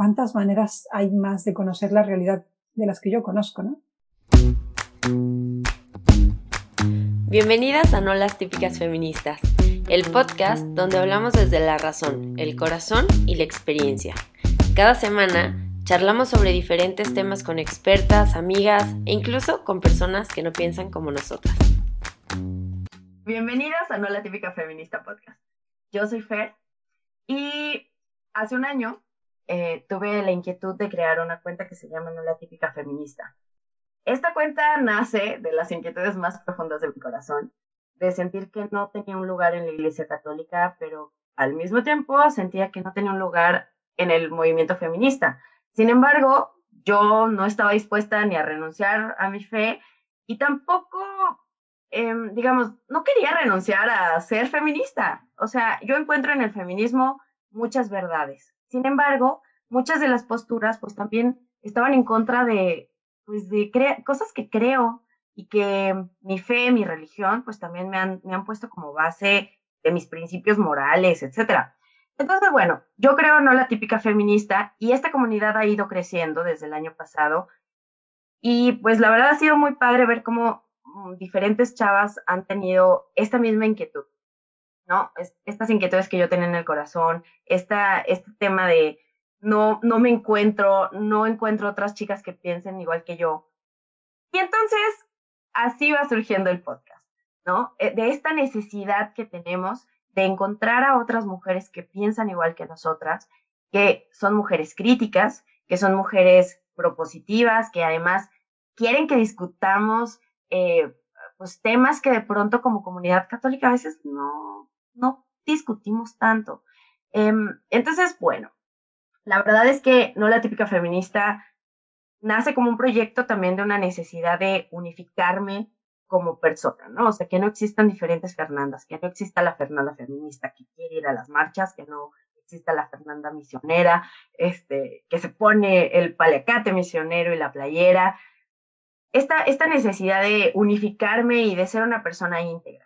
cuántas maneras hay más de conocer la realidad de las que yo conozco, ¿no? Bienvenidas a No las típicas feministas, el podcast donde hablamos desde la razón, el corazón y la experiencia. Cada semana charlamos sobre diferentes temas con expertas, amigas e incluso con personas que no piensan como nosotras. Bienvenidas a No la típica feminista podcast. Yo soy Fer y hace un año eh, tuve la inquietud de crear una cuenta que se llama No la típica feminista. Esta cuenta nace de las inquietudes más profundas de mi corazón, de sentir que no tenía un lugar en la Iglesia Católica, pero al mismo tiempo sentía que no tenía un lugar en el movimiento feminista. Sin embargo, yo no estaba dispuesta ni a renunciar a mi fe y tampoco Em, digamos, no quería renunciar a ser feminista. O sea, yo encuentro en el feminismo muchas verdades. Sin embargo, muchas de las posturas pues también estaban en contra de, pues, de cosas que creo y que mi fe, mi religión, pues también me han, me han puesto como base de mis principios morales, etcétera. Entonces, bueno, yo creo no la típica feminista y esta comunidad ha ido creciendo desde el año pasado y pues la verdad ha sido muy padre ver cómo Mm, diferentes chavas han tenido esta misma inquietud, ¿no? estas inquietudes que yo tenía en el corazón, esta, este tema de no, no me encuentro, no encuentro otras chicas que piensen igual que yo. Y entonces, así va surgiendo el podcast, ¿no? Eh, de esta necesidad que tenemos de encontrar a otras mujeres que piensan igual que nosotras, que son mujeres críticas, que son mujeres propositivas, que además quieren que discutamos eh, pues temas que de pronto como comunidad católica a veces no, no discutimos tanto. Em, entonces, bueno, la verdad es que no la típica feminista nace como un proyecto también de una necesidad de unificarme como persona, ¿no? O sea, que no existan diferentes Fernandas, que no exista la Fernanda feminista que quiere ir a las marchas, que no exista la Fernanda misionera, este, que se pone el paliacate misionero y la playera, esta, esta necesidad de unificarme y de ser una persona íntegra.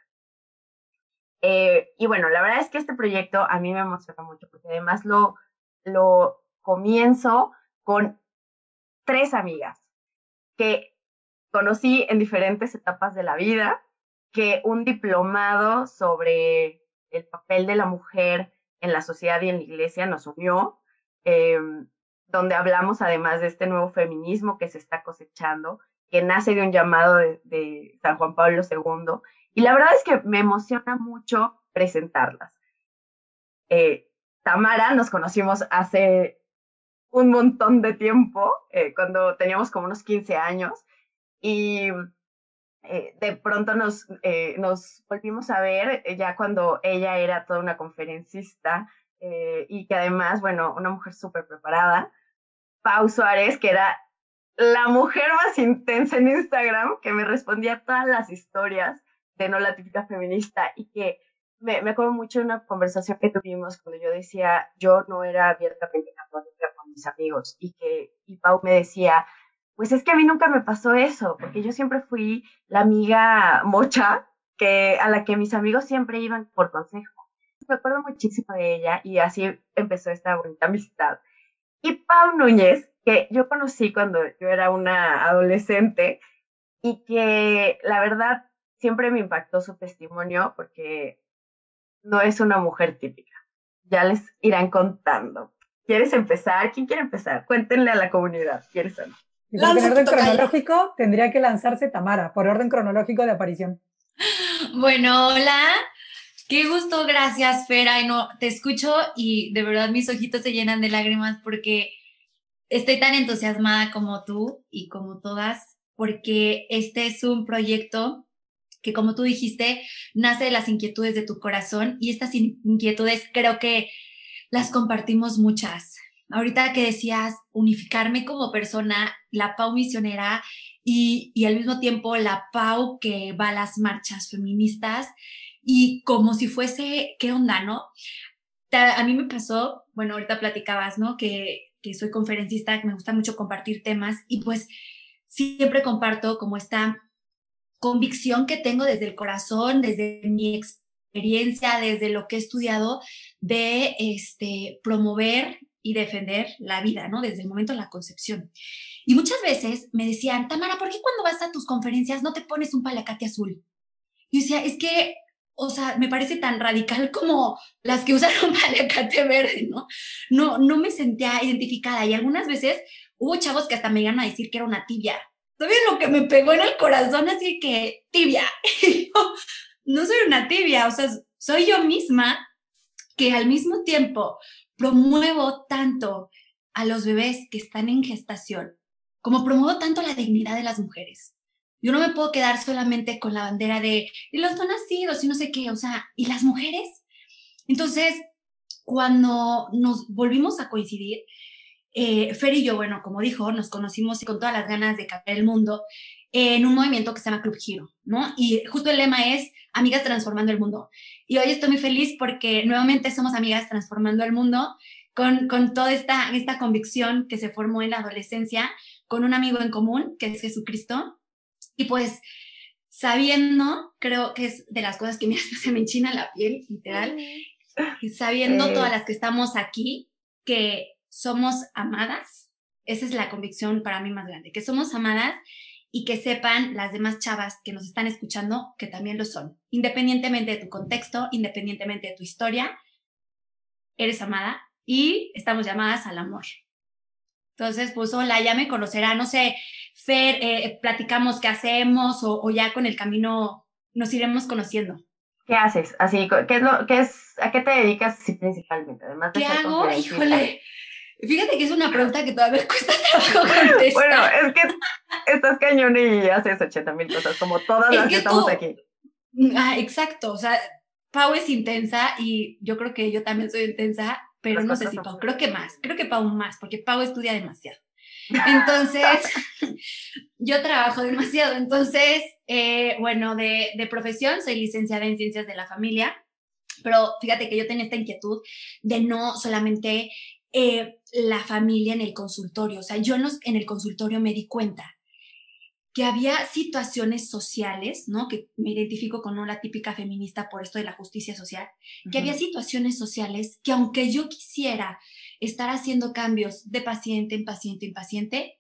Eh, y bueno, la verdad es que este proyecto a mí me emociona mucho porque además lo, lo comienzo con tres amigas que conocí en diferentes etapas de la vida, que un diplomado sobre el papel de la mujer en la sociedad y en la iglesia nos unió, em, donde hablamos además de este nuevo feminismo que se está cosechando que nace de un llamado de, San Juan Pablo II. Y la verdad es que me emociona mucho presentarlas. Eh, Tamara nos conocimos hace un montón de tiempo, eh, cuando teníamos como unos 15 años, y eh, de pronto nos, nos volvimos a ver ya cuando ella era toda una conferencista y que además, bueno, una mujer súper preparada. Pau Suárez, que era la mujer más intensa en Instagram que me respondía a todas las historias de no la típica feminista y que me, me acuerdo mucho de una conversación que tuvimos cuando yo decía yo no era abiertamente católica con mis amigos y que y Pau me decía pues es que a mí nunca me pasó eso porque yo siempre fui la amiga mocha que a la que mis amigos siempre iban por consejo. Me acuerdo muchísimo de ella y así empezó esta bonita amistad. Y Pau Núñez que yo conocí cuando yo era una adolescente y que la verdad siempre me impactó su testimonio porque no es una mujer típica. Ya les irán contando. ¿Quieres empezar? ¿Quién quiere empezar? Cuéntenle a la comunidad. ¿Quieres o no? por orden cronológico tendría que lanzarse Tamara, por orden cronológico de aparición. Bueno, hola. Qué gusto, gracias, Fera. Y no, te escucho y de verdad mis ojitos se llenan de lágrimas porque estoy tan entusiasmada como tú y como todas, porque este es un proyecto que, como tú dijiste, nace de las inquietudes de tu corazón y estas inquietudes creo que las compartimos muchas. Ahorita que decías unificarme como persona, la Pau misionera y, y al mismo tiempo la Pau que va a las marchas feministas y como si fuese, ¿qué onda, no? A mí me pasó, bueno, ahorita platicabas, ¿no? Que que soy conferencista, que me gusta mucho compartir temas y pues siempre comparto como esta convicción que tengo desde el corazón, desde mi experiencia, desde lo que he estudiado, de este, promover y defender la vida, ¿no? Desde el momento de la concepción. Y muchas veces me decían, Tamara, ¿por qué cuando vas a tus conferencias no te pones un palacate azul? Y decía, es que, o sea, me parece tan radical como las que usaron palacate verde, ¿no? No, no me sentía identificada. Y algunas veces hubo chavos que hasta me iban a decir que era una tibia. ¿Sabes lo que me pegó en el corazón? Así que, tibia. No soy una tibia, o sea, soy yo misma que al mismo tiempo promuevo tanto a los bebés que están en gestación, como promuevo tanto la dignidad de las mujeres. Yo no me puedo quedar solamente con la bandera de los no nacidos y no sé qué, o sea, ¿y las mujeres? Entonces, cuando nos volvimos a coincidir, eh, Fer y yo, bueno, como dijo, nos conocimos con todas las ganas de cambiar el mundo en un movimiento que se llama Club Giro, ¿no? Y justo el lema es Amigas Transformando el Mundo. Y hoy estoy muy feliz porque nuevamente somos amigas transformando el mundo con, con toda esta, esta convicción que se formó en la adolescencia con un amigo en común, que es Jesucristo. Y pues sabiendo, creo que es de las cosas que me hace me enchina la piel, literal, y sabiendo todas las que estamos aquí, que somos amadas, esa es la convicción para mí más grande, que somos amadas y que sepan las demás chavas que nos están escuchando que también lo son. Independientemente de tu contexto, independientemente de tu historia, eres amada y estamos llamadas al amor. Entonces, pues hola, ya me conocerá, no sé, Fer, eh, platicamos qué hacemos o, ya con el camino nos iremos conociendo. ¿Qué haces? Así, ¿qué es lo, qué es, a qué te dedicas principalmente? Además de ¿Qué hago? Híjole, Fíjate que es una pregunta que todavía cuesta trabajo contestar. Bueno, es que estás cañón y haces 80 mil cosas, como todas las que, estamos aquí. Ah, exacto, o sea, Pau es intensa y yo creo que yo también soy intensa, pero no sé si Pau, creo que más, creo que Pau más, porque Pau estudia demasiado. Entonces, yo trabajo demasiado. Entonces, eh, bueno, de, de profesión soy licenciada en ciencias de la familia, pero fíjate que yo tenía esta inquietud de no solamente eh, la familia en el consultorio. O sea, yo en, el consultorio me di cuenta que había situaciones sociales, ¿no? Que me identifico con la típica feminista por esto de la justicia social, que había situaciones sociales que aunque yo quisiera estar haciendo cambios de paciente en paciente en paciente,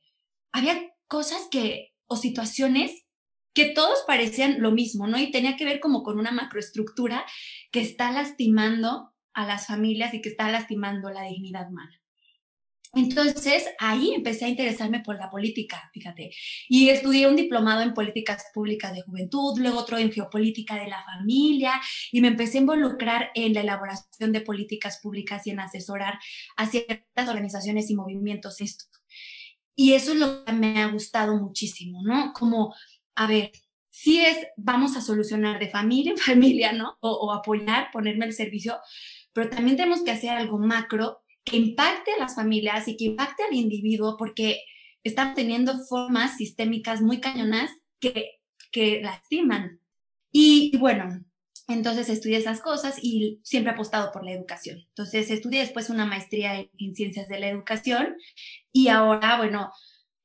había cosas que, o situaciones que todos parecían lo mismo, ¿no? Y tenía que ver como con una macroestructura que está lastimando a las familias y que está lastimando la dignidad humana. Entonces, ahí empecé a interesarme por la política, fíjate. Y estudié un diplomado en políticas públicas de juventud, luego otro en geopolítica de la familia, y me empecé a involucrar en la elaboración de políticas públicas y en asesorar a ciertas organizaciones y movimientos. Y eso es lo que me ha gustado muchísimo, ¿no? Como, a ver, si es, vamos a solucionar de familia en familia, ¿no? O apoyar, ponerme al servicio, pero también tenemos que hacer algo macro que impacte a las familias y que impacte al individuo porque están teniendo formas sistémicas muy cañonas que, que lastiman. Y, bueno, entonces estudié esas cosas y siempre he apostado por la educación. Entonces estudié después una maestría en, ciencias de la educación y ahora, bueno,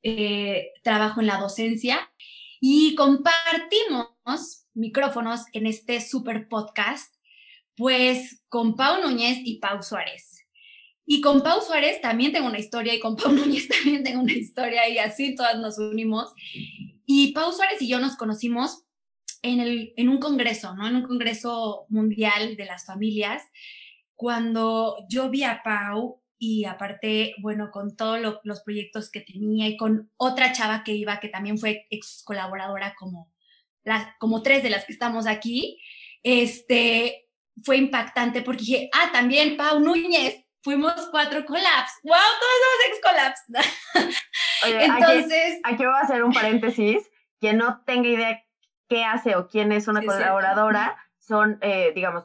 eh, trabajo en la docencia y compartimos micrófonos en este super podcast pues con Pau Núñez y Pau Suárez. Y con Pau Suárez también tengo una historia y con Pau Núñez también tengo una historia y así todas nos unimos. Y Pau Suárez y yo nos conocimos en, el, en un congreso, ¿no? En un congreso mundial de las familias, cuando yo vi a Pau y aparte, bueno, con todos los proyectos que tenía y con otra chava que iba, que también fue ex colaboradora como, las, como tres de las que estamos aquí, este, fue impactante porque dije, ah, también Pau Núñez, fuimos cuatro collabs. ¡Wow! Todos somos ex collabs. Entonces. Aquí, voy a hacer un paréntesis. Quien no tenga idea qué hace o quién es una colaboradora, son, eh, digamos,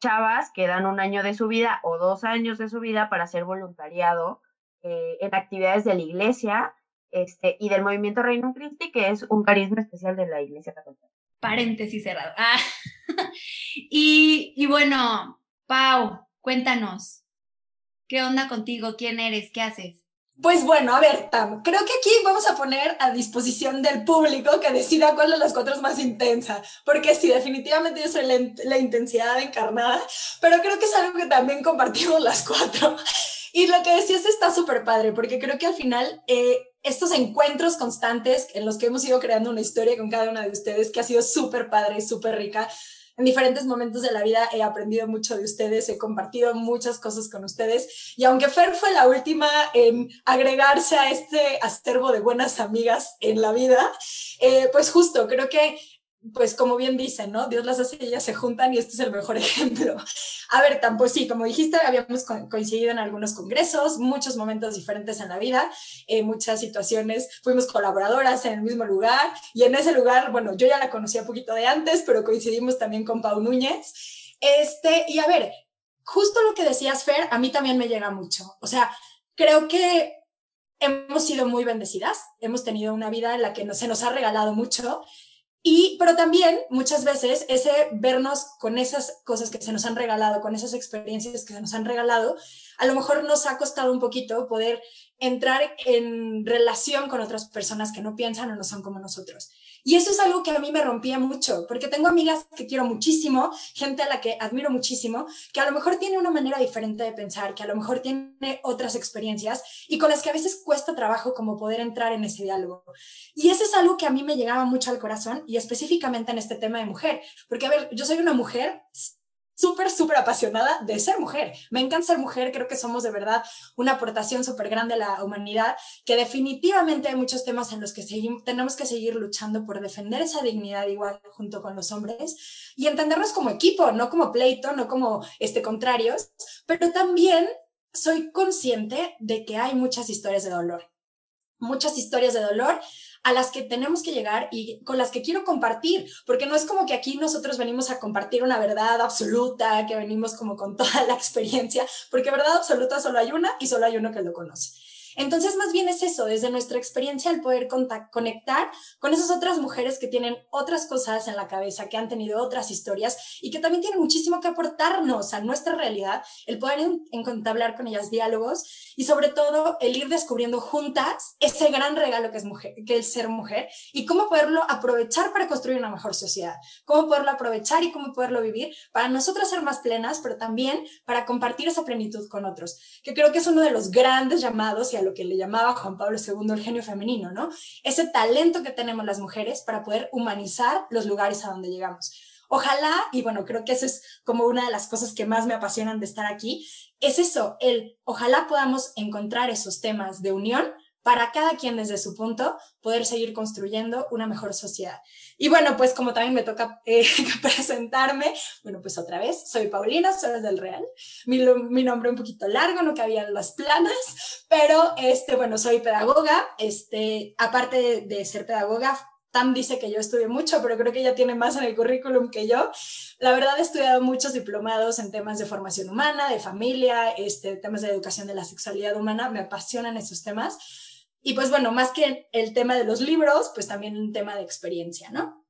chavas que dan un año de su vida o dos años de su vida para hacer voluntariado eh, en actividades de la iglesia este, y del movimiento Reino Christi, que es un carisma especial de la iglesia católica paréntesis cerrado. Ah. y, bueno, Pau, cuéntanos, ¿qué onda contigo? ¿Quién eres? ¿Qué haces? Pues bueno, a ver, Tam, creo que aquí vamos a poner a disposición del público que decida cuál de las cuatro es más intensa, porque sí, definitivamente yo soy la, intensidad encarnada, pero creo que es algo que también compartimos las cuatro. Y lo que decías está súper padre, porque creo que al final eh, estos encuentros constantes en los que hemos ido creando una historia con cada una de ustedes, que ha sido súper padre, súper rica, en diferentes momentos de la vida he aprendido mucho de ustedes, he compartido muchas cosas con ustedes. Y aunque Fer fue la última en agregarse a este acervo de buenas amigas en la vida, eh, pues justo creo que pues como bien dicen, ¿no? Dios las hace y ellas se juntan y este es el mejor ejemplo. A ver, tan pues sí, como dijiste, habíamos coincidido en algunos congresos, muchos momentos diferentes en la vida, eh, muchas situaciones, fuimos colaboradoras en el mismo lugar y en ese lugar, bueno, yo ya la conocía un poquito de antes, pero coincidimos también con Pau Núñez. Este, y a ver, justo lo que decías, Fer, a mí también me llega mucho. O sea, creo que hemos sido muy bendecidas, hemos tenido una vida en la que no, se nos ha regalado mucho y, pero también muchas veces ese vernos con esas cosas que se nos han regalado, con esas experiencias que se nos han regalado, a lo mejor nos ha costado un poquito poder entrar en relación con otras personas que no piensan o no son como nosotros. Y eso es algo que a mí me rompía mucho, porque tengo amigas que quiero muchísimo, gente a la que admiro muchísimo, que a lo mejor tiene una manera diferente de pensar, que a lo mejor tiene otras experiencias y con las que a veces cuesta trabajo como poder entrar en ese diálogo. Y eso es algo que a mí me llegaba mucho al corazón y específicamente en este tema de mujer, porque a ver, yo soy una mujer súper, súper apasionada de ser mujer. Me encanta ser mujer, creo que somos de verdad una aportación súper grande a la humanidad, que definitivamente hay muchos temas en los que seguimos, tenemos que seguir luchando por defender esa dignidad igual junto con los hombres y entendernos como equipo, no como pleito, no como este, contrarios, pero también soy consciente de que hay muchas historias de dolor, muchas historias de dolor a las que tenemos que llegar y con las que quiero compartir, porque no es como que aquí nosotros venimos a compartir una verdad absoluta, que venimos como con toda la experiencia, porque verdad absoluta solo hay una y solo hay uno que lo conoce. Entonces, más bien es eso, desde nuestra experiencia, el poder conectar con esas otras mujeres que tienen otras cosas en la cabeza, que han tenido otras historias y que también tienen muchísimo que aportarnos a nuestra realidad, el poder entablar con ellas diálogos y sobre todo el ir descubriendo juntas ese gran regalo que es, mujer, que es ser mujer y cómo poderlo aprovechar para construir una mejor sociedad, cómo poderlo aprovechar y cómo poderlo vivir para nosotras ser más plenas, pero también para compartir esa plenitud con otros, que creo que es uno de los grandes llamados y lo que le llamaba Juan Pablo II el genio femenino, ¿no? Ese talento que tenemos las mujeres para poder humanizar los lugares a donde llegamos. Ojalá, y bueno, creo que eso es como una de las cosas que más me apasionan de estar aquí, es eso, el ojalá podamos encontrar esos temas de unión para cada quien desde su punto poder seguir construyendo una mejor sociedad. Y bueno, pues como también me toca eh, presentarme, bueno, pues otra vez, soy Paulina, soy del Real. Mi, mi, nombre un poquito largo, no cabía en las planas, pero este, bueno, soy pedagoga. Este, aparte de, de ser pedagoga, Tam dice que yo estudié mucho, pero creo que ella tiene más en el currículum que yo. La verdad he estudiado muchos diplomados en temas de formación humana, de familia, este, temas de educación de la sexualidad humana, me apasionan esos temas. Y pues bueno, más que el tema de los libros, pues también un tema de experiencia, ¿no?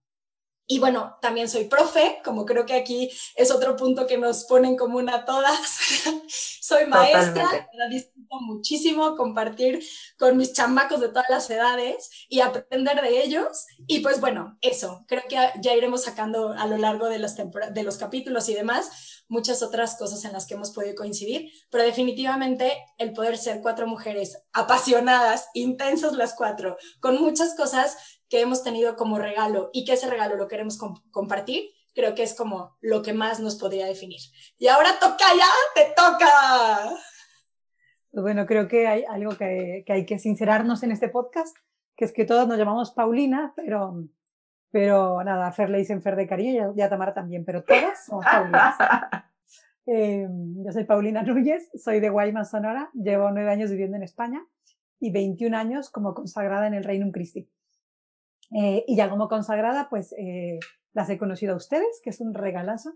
Y bueno, también soy profe, como creo que aquí es otro punto que nos pone en común a todas. soy maestra, me disfruto muchísimo compartir con mis chamacos de todas las edades y aprender de ellos. Y pues bueno, eso, creo que ya iremos sacando a lo largo de los, de los capítulos y demás muchas otras cosas en las que hemos podido coincidir, pero definitivamente el poder ser cuatro mujeres apasionadas, intensas las cuatro, con muchas cosas que hemos tenido como regalo y que ese regalo lo queremos compartir, creo que es como lo que más nos podría definir. Y ahora toca ya, te toca. Pues bueno, creo que hay algo que, que hay que sincerarnos en este podcast, que es que todos nos llamamos Paulina, pero pero nada, a Fer le dicen Fer de cariño y a Tamara también, pero todas somos Paulinas. Eh, yo soy Paulina Núñez, soy de Guaymas, Sonora, llevo nueve años viviendo en España y 21 años como consagrada en el Reino Christi. Eh, y ya como consagrada, pues eh, las he conocido a ustedes, que es un regalazo.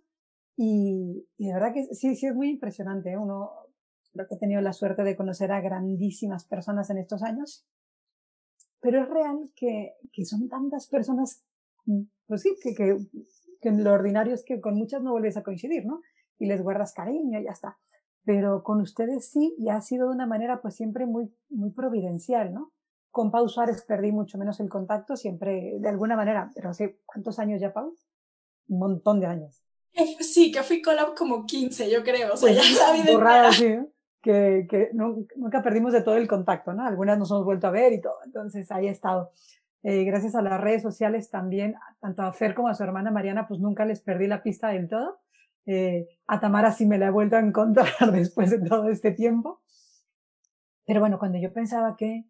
Y, y de verdad que sí, sí es muy impresionante. ¿eh? Uno, creo que he tenido la suerte de conocer a grandísimas personas en estos años. Pero es real que, que son tantas personas pues sí, que, que, que lo ordinario es que con muchas no vuelves a coincidir, ¿no? Y les guardas cariño y ya está. Pero con ustedes sí, y ha sido de una manera pues siempre muy, muy providencial, ¿no? Con Pau Suárez perdí mucho menos el contacto, siempre de alguna manera, pero hace cuántos años ya, Pau? Un montón de años. Sí, que fui collab como 15, yo creo. O sea, pues ya la vida. Borrada, sí, que, que nunca perdimos de todo el contacto, ¿no? Algunas nos hemos vuelto a ver y todo, entonces ahí he estado. Eh, gracias a las redes sociales también, tanto a Fer como a su hermana Mariana, pues nunca les perdí la pista del todo. Eh, a Tamara sí me la he vuelto a encontrar después de todo este tiempo. Pero bueno, cuando yo pensaba que,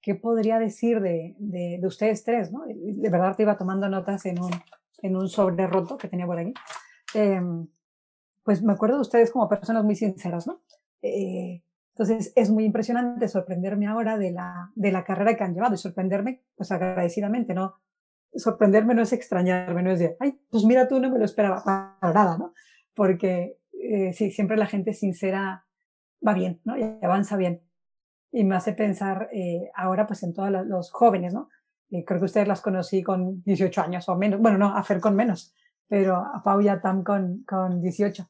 ¿qué podría decir de, de, de ustedes tres? ¿no? De verdad te iba tomando notas en un, en un sobre roto que tenía por aquí. Eh, pues me acuerdo de ustedes como personas muy sinceras, ¿no? Eh, entonces es muy impresionante sorprenderme ahora de la, de la carrera que han llevado y sorprenderme, pues agradecidamente, ¿no? Sorprenderme no es extrañarme, no es de, ay, pues mira tú, no me lo esperaba para nada, ¿no? Porque eh, sí, siempre la gente sincera va bien, ¿no? Y avanza bien. Y me hace pensar eh, ahora pues en todos los jóvenes, ¿no? Y creo que ustedes las conocí con 18 años o menos. Bueno, no, a Fer con menos, pero a Pau y a Tam con, con 18.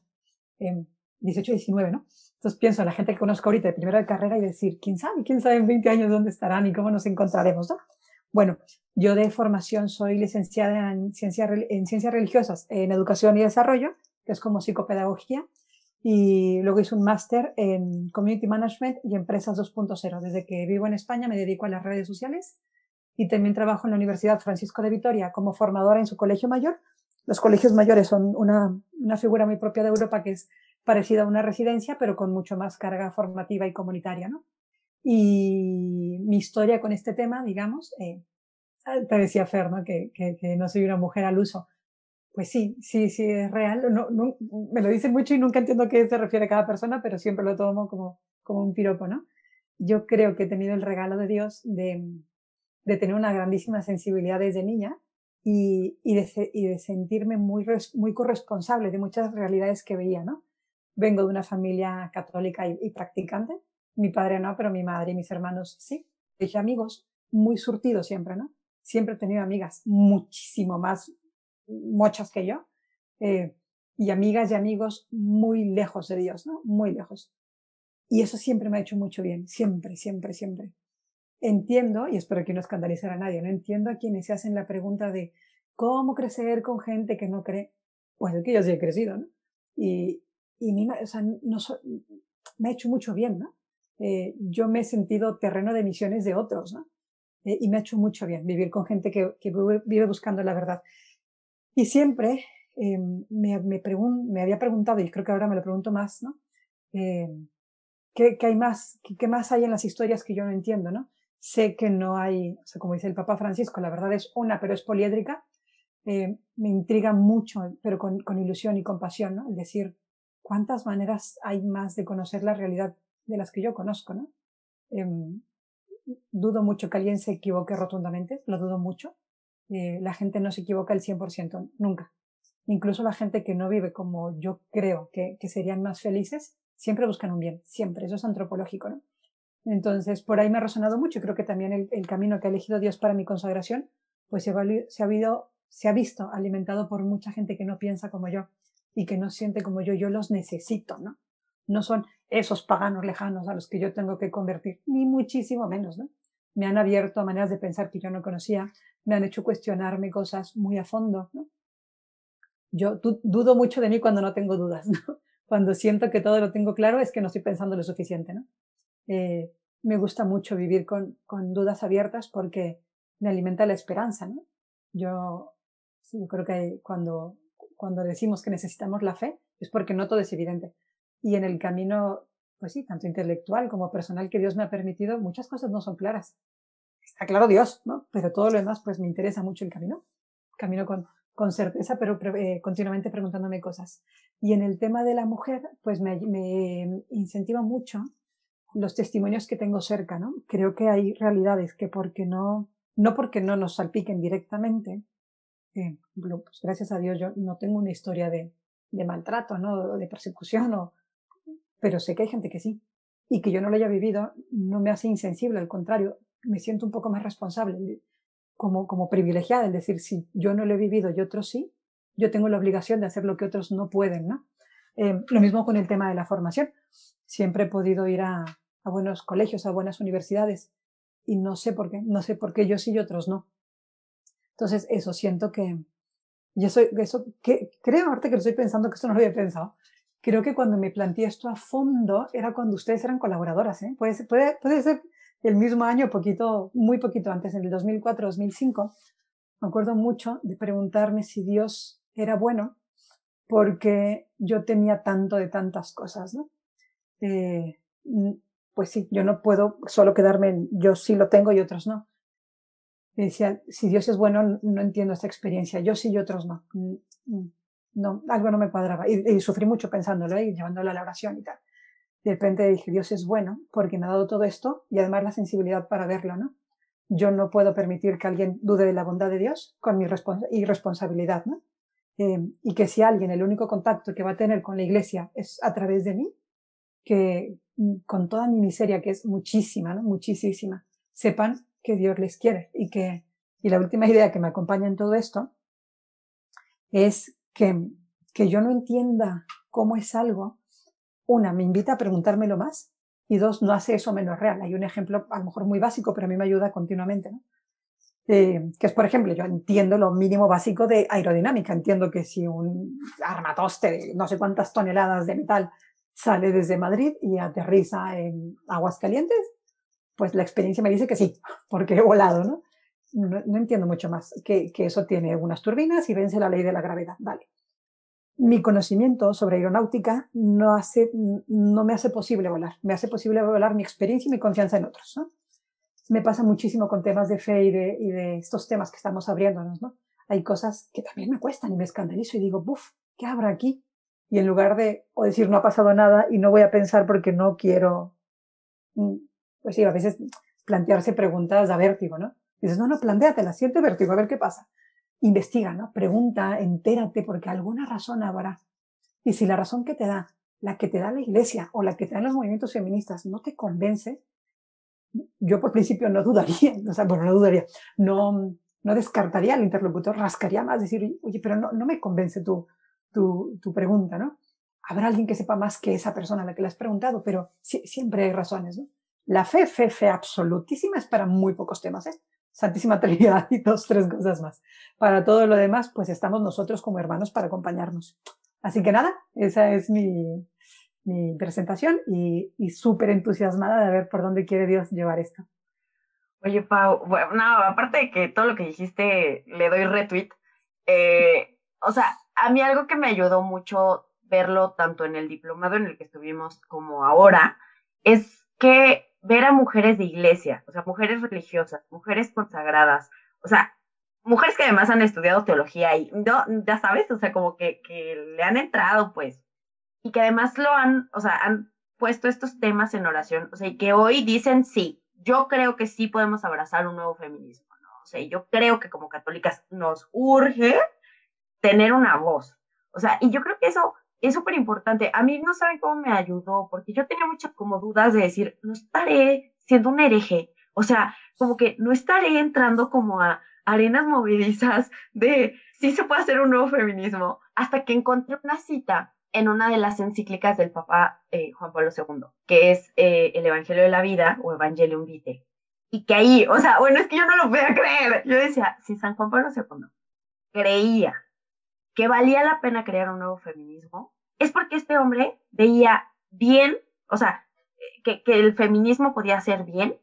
Eh, 18, 19, ¿no? Entonces pienso en la gente que conozco ahorita de primera de carrera y decir, ¿quién sabe? ¿Quién sabe en 20 años dónde estarán y cómo nos encontraremos, ¿no? Bueno, yo de formación soy licenciada en, ciencia, en ciencias religiosas, en educación y desarrollo, que es como psicopedagogía, y luego hice un máster en Community Management y Empresas 2.0. Desde que vivo en España me dedico a las redes sociales y también trabajo en la Universidad Francisco de Vitoria como formadora en su colegio mayor. Los colegios mayores son una, una figura muy propia de Europa que es parecida a una residencia, pero con mucho más carga formativa y comunitaria, ¿no? Y mi historia con este tema, digamos, eh, te decía Fer, ¿no? Que, que, que, no soy una mujer al uso. Pues sí, sí, sí, es real. No, no, me lo dicen mucho y nunca entiendo a qué se refiere cada persona, pero siempre lo tomo como, como un piropo, ¿no? Yo creo que he tenido el regalo de Dios de, de tener una grandísima sensibilidad desde niña y, y, de, y de sentirme muy, muy corresponsable de muchas realidades que veía, ¿no? Vengo de una familia católica y, y, practicante. Mi padre no, pero mi madre y mis hermanos sí. Dije amigos, muy surtidos siempre, ¿no? Siempre he tenido amigas muchísimo más mochas que yo. Eh, y amigas y amigos muy lejos de Dios, ¿no? Muy lejos. Y eso siempre me ha hecho mucho bien. Siempre, siempre, siempre. Entiendo, y espero que no escandalizar a nadie, no entiendo a quienes se hacen la pregunta de cómo crecer con gente que no cree. Pues es que yo sí he crecido, ¿no? Y, y mi, o sea, no so, me ha hecho mucho bien, ¿no? Eh, yo me he sentido terreno de misiones de otros, ¿no? Eh, y me ha hecho mucho bien vivir con gente que, que vive buscando la verdad. Y siempre eh, me, me, pregun me había preguntado, y creo que ahora me lo pregunto más, ¿no? Eh, ¿qué, ¿qué, hay más? ¿qué, ¿Qué más hay en las historias que yo no entiendo, ¿no? Sé que no hay, o sea, como dice el Papa Francisco, la verdad es una, pero es poliédrica. Eh, me intriga mucho, pero con, con ilusión y compasión, ¿no? El decir, ¿cuántas maneras hay más de conocer la realidad de las que yo conozco, ¿no? Eh, dudo mucho que alguien se equivoque rotundamente, lo dudo mucho. Eh, la gente no se equivoca el 100%, nunca. Incluso la gente que no vive como yo creo que, que serían más felices, siempre buscan un bien, siempre. Eso es antropológico, ¿no? Entonces, por ahí me ha resonado mucho y creo que también el, camino que ha elegido Dios para mi consagración, pues se ha visto alimentado por mucha gente que no piensa como yo, y que no siente como yo, yo los necesito, ¿no? No son esos paganos lejanos a los que yo tengo que convertir, ni muchísimo menos, ¿no? Me han abierto a maneras de pensar que yo no conocía, me han hecho cuestionarme cosas muy a fondo, ¿no? Yo dudo mucho de mí cuando no tengo dudas, ¿no? Cuando siento que todo lo tengo claro es que no estoy pensando lo suficiente, ¿no? Eh, me gusta mucho vivir con, con dudas abiertas porque me alimenta la esperanza, ¿no? Yo, sí, yo creo que cuando cuando decimos que necesitamos la fe, es porque no todo es evidente. Y en el camino, pues sí, tanto intelectual como personal que Dios me ha permitido, muchas cosas no son claras. Está claro Dios, ¿no? Pero todo lo demás, pues me interesa mucho el camino. Camino con, con certeza, pero eh, continuamente preguntándome cosas. Y en el tema de la mujer, pues me, me incentiva mucho los testimonios que tengo cerca, ¿no? Creo que hay realidades que porque no, no porque no nos salpiquen directamente, eh, gracias a Dios yo no tengo una historia de, de maltrato, ¿no? De persecución, o, pero sé que hay gente que sí. Y que yo no lo haya vivido no me hace insensible, al contrario, me siento un poco más responsable, como, como privilegiada, es decir, si yo no lo he vivido y otros sí, yo tengo la obligación de hacer lo que otros no pueden, ¿no? Eh, lo mismo con el tema de la formación. Siempre he podido ir a, a buenos colegios, a buenas universidades, y no sé por qué, no sé por qué yo sí y otros no. Entonces, eso siento que, yo soy, eso, que creo ahorita que lo estoy pensando, que esto no lo había pensado, creo que cuando me planteé esto a fondo era cuando ustedes eran colaboradoras, ¿eh? Puede, puede, puede ser el mismo año, poquito, muy poquito antes, en el 2004-2005. Me acuerdo mucho de preguntarme si Dios era bueno, porque yo tenía tanto de tantas cosas, ¿no? Eh, pues sí, yo no puedo solo quedarme en yo sí lo tengo y otros no. Y decía, si Dios es bueno, no entiendo esta experiencia, yo sí y otros no. Mm, mm, no, algo no me cuadraba. Y, sufrí mucho pensándolo y llevándolo a la oración y tal. De repente dije, Dios es bueno porque me ha dado todo esto y además la sensibilidad para verlo, ¿no? Yo no puedo permitir que alguien dude de la bondad de Dios con mi irresponsabilidad, ¿no? Eh, y que si alguien, el único contacto que va a tener con la iglesia es a través de mí, que mm, con toda mi miseria, que es muchísima, ¿no? muchísima, sepan que Dios les quiere y que, y la última idea que me acompaña en todo esto es que, que yo no entienda cómo es algo, una, me invita a preguntármelo más y dos, no hace eso menos real. Hay un ejemplo a lo mejor muy básico, pero a mí me ayuda continuamente, ¿no? Eh, que es, por ejemplo, yo entiendo lo mínimo básico de aerodinámica. Entiendo que si un armatoste de no sé cuántas toneladas de metal sale desde Madrid y aterriza en aguas calientes, pues la experiencia me dice que sí, porque he volado, ¿no? No, entiendo mucho más que, eso tiene unas turbinas y vence la ley de la gravedad. Vale. Mi conocimiento sobre aeronáutica no, hace, no me hace posible volar. Me hace posible volar mi experiencia y mi confianza en otros. ¿no? Me pasa muchísimo con temas de fe y de, y de estos temas que estamos abriéndonos. ¿no? Hay cosas que también me cuestan y me escandalizo y digo, buf, ¿qué habrá aquí? y en lugar de o decir no ha pasado nada y no voy a pensar porque no quiero, mm, pues sí, a veces plantearse preguntas da vértigo, ¿no? Dices, no, no, planteatela, siente vértigo, a ver qué pasa. Investiga, ¿no? Pregunta, entérate, porque alguna razón habrá. Y si la razón que te da, la que te da la iglesia o la que te dan los movimientos feministas no te convence, yo por principio no dudaría, o sea, bueno, no dudaría, no, no descartaría al interlocutor, rascaría más, decir, oye, pero no, no me convence tú tu, tu pregunta, ¿no? Habrá alguien que sepa más que esa persona a la que le has preguntado, pero siempre hay razones, ¿no? La fe, fe, fe absolutísima es para muy pocos temas, ¿eh? Santísima Trinidad y dos, tres cosas más. Para todo lo demás, pues estamos nosotros como hermanos para acompañarnos. Así que nada, esa es mi, mi presentación y, y súper entusiasmada de ver por dónde quiere Dios llevar esto. Oye, Pau, bueno, no, aparte de que todo lo que dijiste le doy retweet, eh, o sea, a mí algo que me ayudó mucho verlo tanto en el diplomado en el que estuvimos como ahora, es que ver a mujeres de iglesia, o sea, mujeres religiosas, mujeres consagradas, o sea, mujeres que además han estudiado teología y no, ya sabes, o sea, como que, le han entrado, pues, y que además lo han, o sea, han puesto estos temas en oración, o sea, y que hoy dicen sí, yo creo que sí podemos abrazar un nuevo feminismo, ¿no? O sea, yo creo que como católicas nos urge tener una voz. O sea, y yo creo que eso es súper importante. A mí no saben cómo me ayudó, porque yo tenía muchas como dudas de decir, no estaré siendo un hereje. O sea, como que no estaré entrando como a arenas movedizas de si se puede hacer un nuevo feminismo, hasta que encontré una cita en una de las encíclicas del Papa eh, Juan Pablo II, que es eh, el Evangelio de la Vida o Evangelium Vitae. Y que ahí, o sea, bueno, es que yo no lo podía creer. Yo decía, si San Juan Pablo II creía que valía la pena crear un nuevo feminismo, es porque este hombre veía bien, o sea, que, que el feminismo podía hacer bien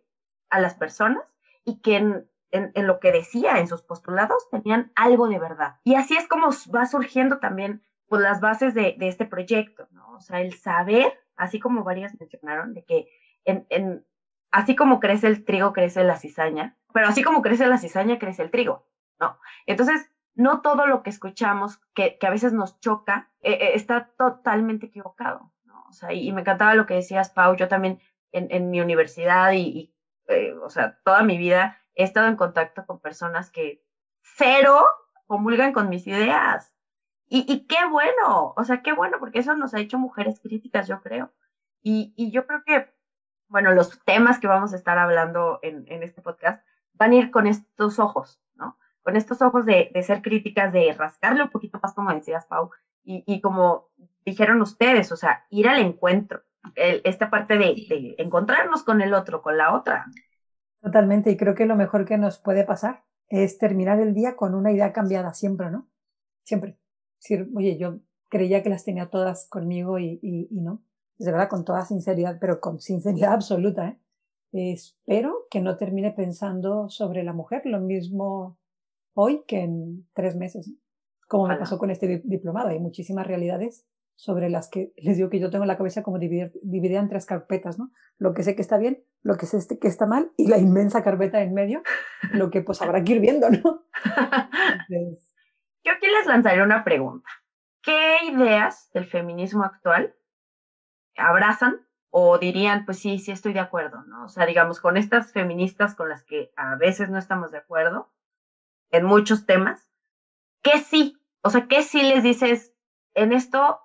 a las personas y que en, en, lo que decía, en sus postulados, tenían algo de verdad. Y así es como va surgiendo también pues, las bases de, de este proyecto, ¿no? O sea, el saber, así como varias mencionaron, de que en, en, así como crece el trigo, crece la cizaña, pero así como crece la cizaña, crece el trigo, ¿no? Entonces, no todo lo que escuchamos, que, que a veces nos choca, eh, eh, está totalmente equivocado. ¿no? O sea, y, me encantaba lo que decías, Pau, yo también en, en mi universidad y, eh, o sea, toda mi vida he estado en contacto con personas que cero comulgan con mis ideas. Y, y qué bueno, o sea, qué bueno, porque eso nos ha hecho mujeres críticas, yo creo. Y, y yo creo que, bueno, los temas que vamos a estar hablando en, en este podcast van a ir con estos ojos. Con estos ojos de, de, ser críticas, de rascarle un poquito más, como decías, Pau, y, y como dijeron ustedes, o sea, ir al encuentro, el, esta parte de, de, encontrarnos con el otro, con la otra. Totalmente, y creo que lo mejor que nos puede pasar es terminar el día con una idea cambiada, siempre, ¿no? Siempre. Decir, oye, yo creía que las tenía todas conmigo y, y, y no. De verdad, con toda sinceridad, pero con sinceridad absoluta. ¿eh? Espero que no termine pensando sobre la mujer lo mismo hoy que en tres meses, como me pasó con este diplomado. Hay muchísimas realidades sobre las que les digo que yo tengo la cabeza como dividida en tres carpetas, ¿no? Lo que sé que está bien, lo que sé que está mal y la inmensa carpeta en medio, lo que pues habrá que ir viendo, ¿no? Yo aquí les lanzaré una pregunta. ¿Qué ideas del feminismo actual abrazan o dirían, pues sí, sí estoy de acuerdo, ¿no? O sea, digamos, con estas feministas con las que a veces no estamos de acuerdo en muchos temas, ¿qué sí? O sea, ¿qué sí les dices, en esto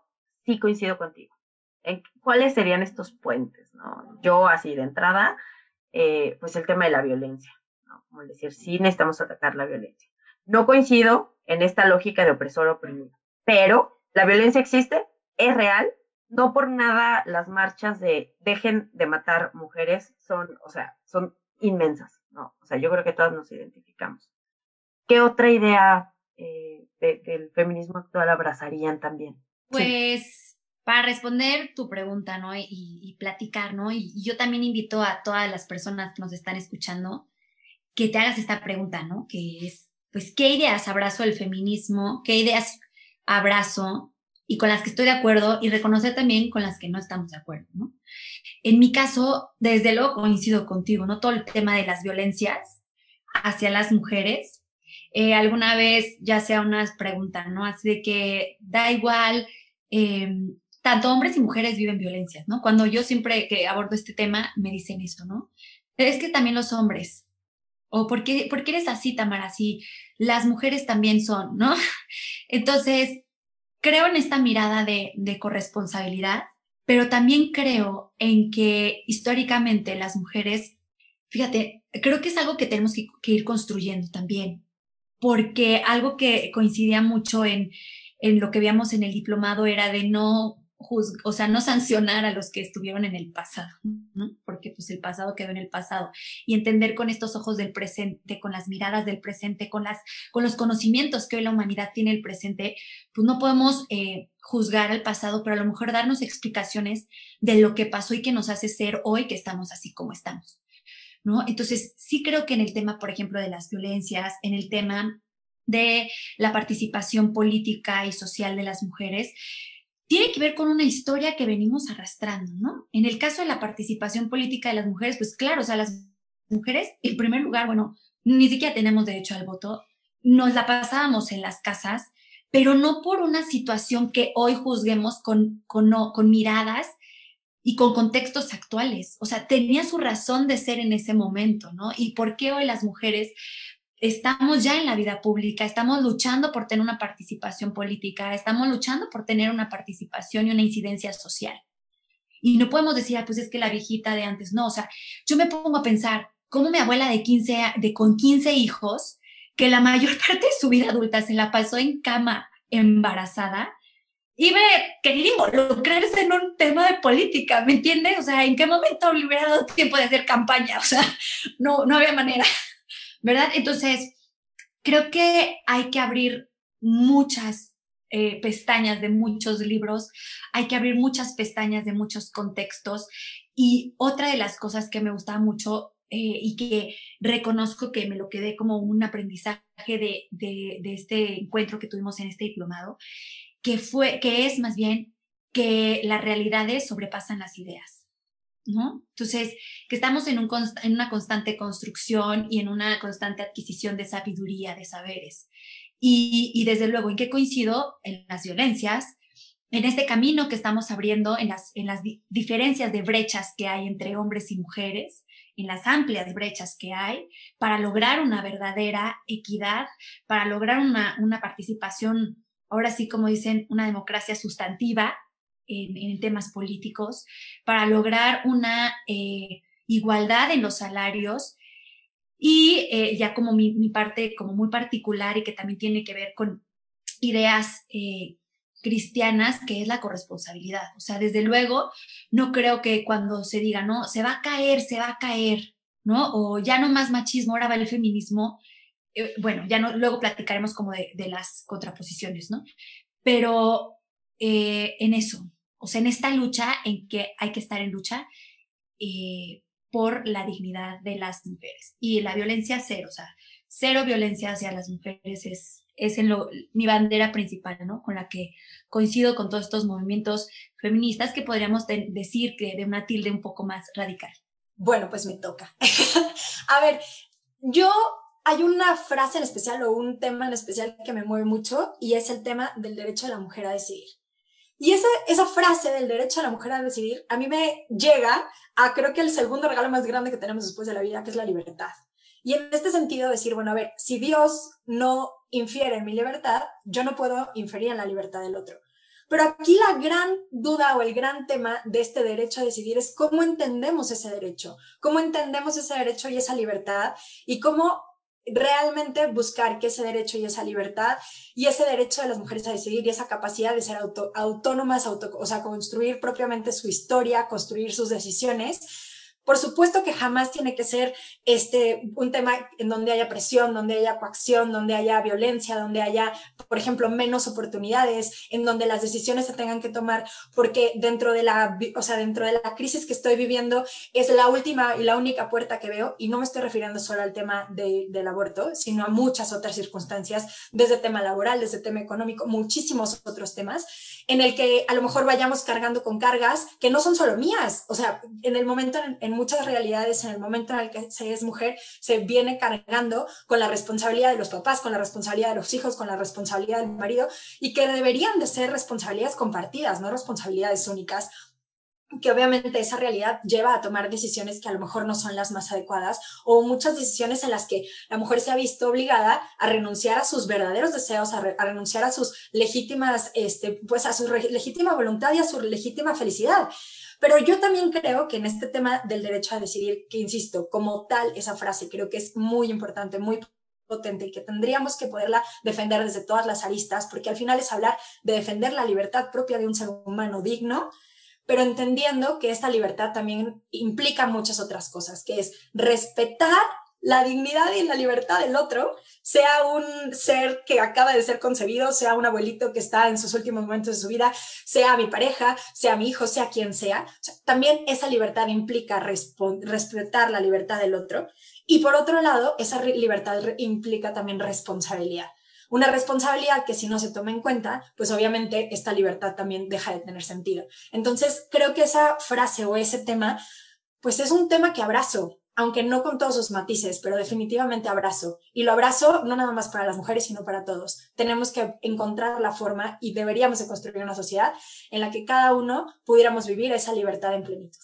sí coincido contigo. ¿En ¿Cuáles serían estos puentes? ¿no? Yo, así de entrada, eh, pues el tema de la violencia, ¿no? Como decir, sí necesitamos atacar la violencia. No coincido en esta lógica de opresor oprimido, pero la violencia existe, es real, no por nada las marchas de dejen de matar mujeres son, o sea, son inmensas, ¿no? O sea, yo creo que todas nos identificamos. ¿Qué otra idea eh, del feminismo actual abrazarían también? Pues para responder tu pregunta, ¿no? Y, platicar, ¿no? Y, yo también invito a todas las personas que nos están escuchando que te hagas esta pregunta, ¿no? Que es, pues, ¿qué ideas abrazo el feminismo? ¿Qué ideas abrazo? Y con las que estoy de acuerdo y reconocer también con las que no estamos de acuerdo, ¿no? En mi caso, desde luego coincido contigo, ¿no? Todo el tema de las violencias hacia las mujeres eh, alguna vez ya sea unas preguntas, ¿no? Así de que da igual, eh, tanto hombres y mujeres viven violencias, ¿no? Cuando yo siempre que abordo este tema me dicen eso, ¿no? Es que también los hombres, o ¿por qué, ¿por qué eres así, Tamara? Si las mujeres también son, ¿no? Entonces, creo en esta mirada de, de corresponsabilidad, pero también creo en que históricamente las mujeres, fíjate, creo que es algo que tenemos que, que ir construyendo también porque algo que coincidía mucho en, lo que veíamos en el diplomado era de no o sea, no sancionar a los que estuvieron en el pasado. Porque pues el pasado quedó en el pasado y entender con estos ojos del presente, con las miradas del presente, con las, con los conocimientos que hoy la humanidad tiene el presente, pues no podemos eh, juzgar al pasado, pero a lo mejor darnos explicaciones de lo que pasó y que nos hace ser hoy que estamos así como estamos. ¿No? Entonces, sí creo que en el tema, por ejemplo, de las violencias, en el tema de la participación política y social de las mujeres, tiene que ver con una historia que venimos arrastrando, ¿no? En el caso de la participación política de las mujeres, pues claro, o sea, las mujeres, en primer lugar, bueno, ni siquiera tenemos derecho al voto, nos la pasábamos en las casas, pero no por una situación que hoy juzguemos con, con, con miradas y con contextos actuales. O sea, tenía su razón de ser en ese momento, ¿no? Y por qué hoy las mujeres estamos ya en la vida pública, estamos luchando por tener una participación política, estamos luchando por tener una participación y una incidencia social. Y no podemos decir, pues es que la viejita de antes, no, o sea, yo me pongo a pensar, cómo mi abuela de 15, de con 15 hijos, que la mayor parte de su vida adulta se la pasó en cama embarazada, iba a querer involucrarse en un tema de política, ¿me entiendes? O sea, ¿en qué momento le hubiera dado tiempo de hacer campaña? O sea, no, no había manera, ¿verdad? Entonces, creo que hay que abrir muchas eh, pestañas de muchos libros, hay que abrir muchas pestañas de muchos contextos y otra de las cosas que me gustaba mucho eh, y que reconozco que me lo quedé como un aprendizaje de, de, de este encuentro que tuvimos en este diplomado, que, fue, que es más bien que las realidades sobrepasan las ideas. ¿no? Entonces, que estamos en, un, en una constante construcción y en una constante adquisición de sabiduría, de saberes. Y, y desde luego, ¿en qué coincido? En las violencias, en este camino que estamos abriendo, en las, en las diferencias de brechas que hay entre hombres y mujeres, en las amplias brechas que hay, para lograr una verdadera equidad, para lograr una, una participación ahora sí, como dicen, una democracia sustantiva en, temas políticos, para lograr una eh, igualdad en los salarios y eh, ya como mi, parte como muy particular y que también tiene que ver con ideas eh, cristianas, que es la corresponsabilidad. O sea, desde luego, no creo que cuando se diga, no, se va a caer, se va a caer, ¿no? O ya no más machismo, ahora va el feminismo, eh, bueno, ya no, luego platicaremos como de, las contraposiciones, ¿no? Pero eh, en eso, o sea, en esta lucha en que hay que estar en lucha eh, por la dignidad de las mujeres y la violencia cero, o sea, cero violencia hacia las mujeres es, es mi bandera principal, ¿no? Con la que coincido con todos estos movimientos feministas que podríamos decir que de una tilde un poco más radical. Bueno, pues me toca. A ver, yo hay una frase en especial o un tema en especial que me mueve mucho y es el tema del derecho de la mujer a decidir. Y esa, esa frase del derecho de la mujer a decidir a mí me llega a creo que el segundo regalo más grande que tenemos después de la vida, que es la libertad. Y en este sentido decir, bueno, a ver, si Dios no infiere en mi libertad, yo no puedo inferir en la libertad del otro. Pero aquí la gran duda o el gran tema de este derecho a decidir es cómo entendemos ese derecho, cómo entendemos ese derecho y esa libertad y cómo realmente buscar que ese derecho y esa libertad y ese derecho de las mujeres a decidir y esa capacidad de ser autónomas, auto, o sea, construir propiamente su historia, construir sus decisiones, por supuesto que jamás tiene que ser este, un tema en donde haya presión, donde haya coacción, donde haya violencia, donde haya, por ejemplo, menos oportunidades, en donde las decisiones se tengan que tomar porque dentro de la, o sea, dentro de la crisis que estoy viviendo es la última y la única puerta que veo y no me estoy refiriendo solo al tema de, del aborto, sino a muchas otras circunstancias, desde tema laboral, desde tema económico, muchísimos otros temas en el que a lo mejor vayamos cargando con cargas que no son solo mías. O sea, en el momento, en, muchas realidades, en el momento en el que se es mujer, se viene cargando con la responsabilidad de los papás, con la responsabilidad de los hijos, con la responsabilidad del marido, y que deberían de ser responsabilidades compartidas, no responsabilidades únicas que obviamente esa realidad lleva a tomar decisiones que a lo mejor no son las más adecuadas o muchas decisiones en las que la mujer se ha visto obligada a renunciar a sus verdaderos deseos, a, renunciar a sus legítimas, este, pues a su legítima voluntad y a su legítima felicidad. Pero yo también creo que en este tema del derecho a decidir, que insisto, como tal, esa frase creo que es muy importante, muy potente y que tendríamos que poderla defender desde todas las aristas, porque al final es hablar de defender la libertad propia de un ser humano digno, pero entendiendo que esta libertad también implica muchas otras cosas, que es respetar la dignidad y la libertad del otro, sea un ser que acaba de ser concebido, sea un abuelito que está en sus últimos momentos de su vida, sea mi pareja, sea mi hijo, sea quien sea. también esa libertad implica respetar la libertad del otro. Y por otro lado, esa libertad implica también responsabilidad. Una responsabilidad que si no se toma en cuenta, pues obviamente esta libertad también deja de tener sentido. Entonces, creo que esa frase o ese tema, pues es un tema que abrazo, aunque no con todos sus matices, pero definitivamente abrazo. Y lo abrazo no nada más para las mujeres, sino para todos. Tenemos que encontrar la forma y deberíamos de construir una sociedad en la que cada uno pudiéramos vivir esa libertad en plenitud.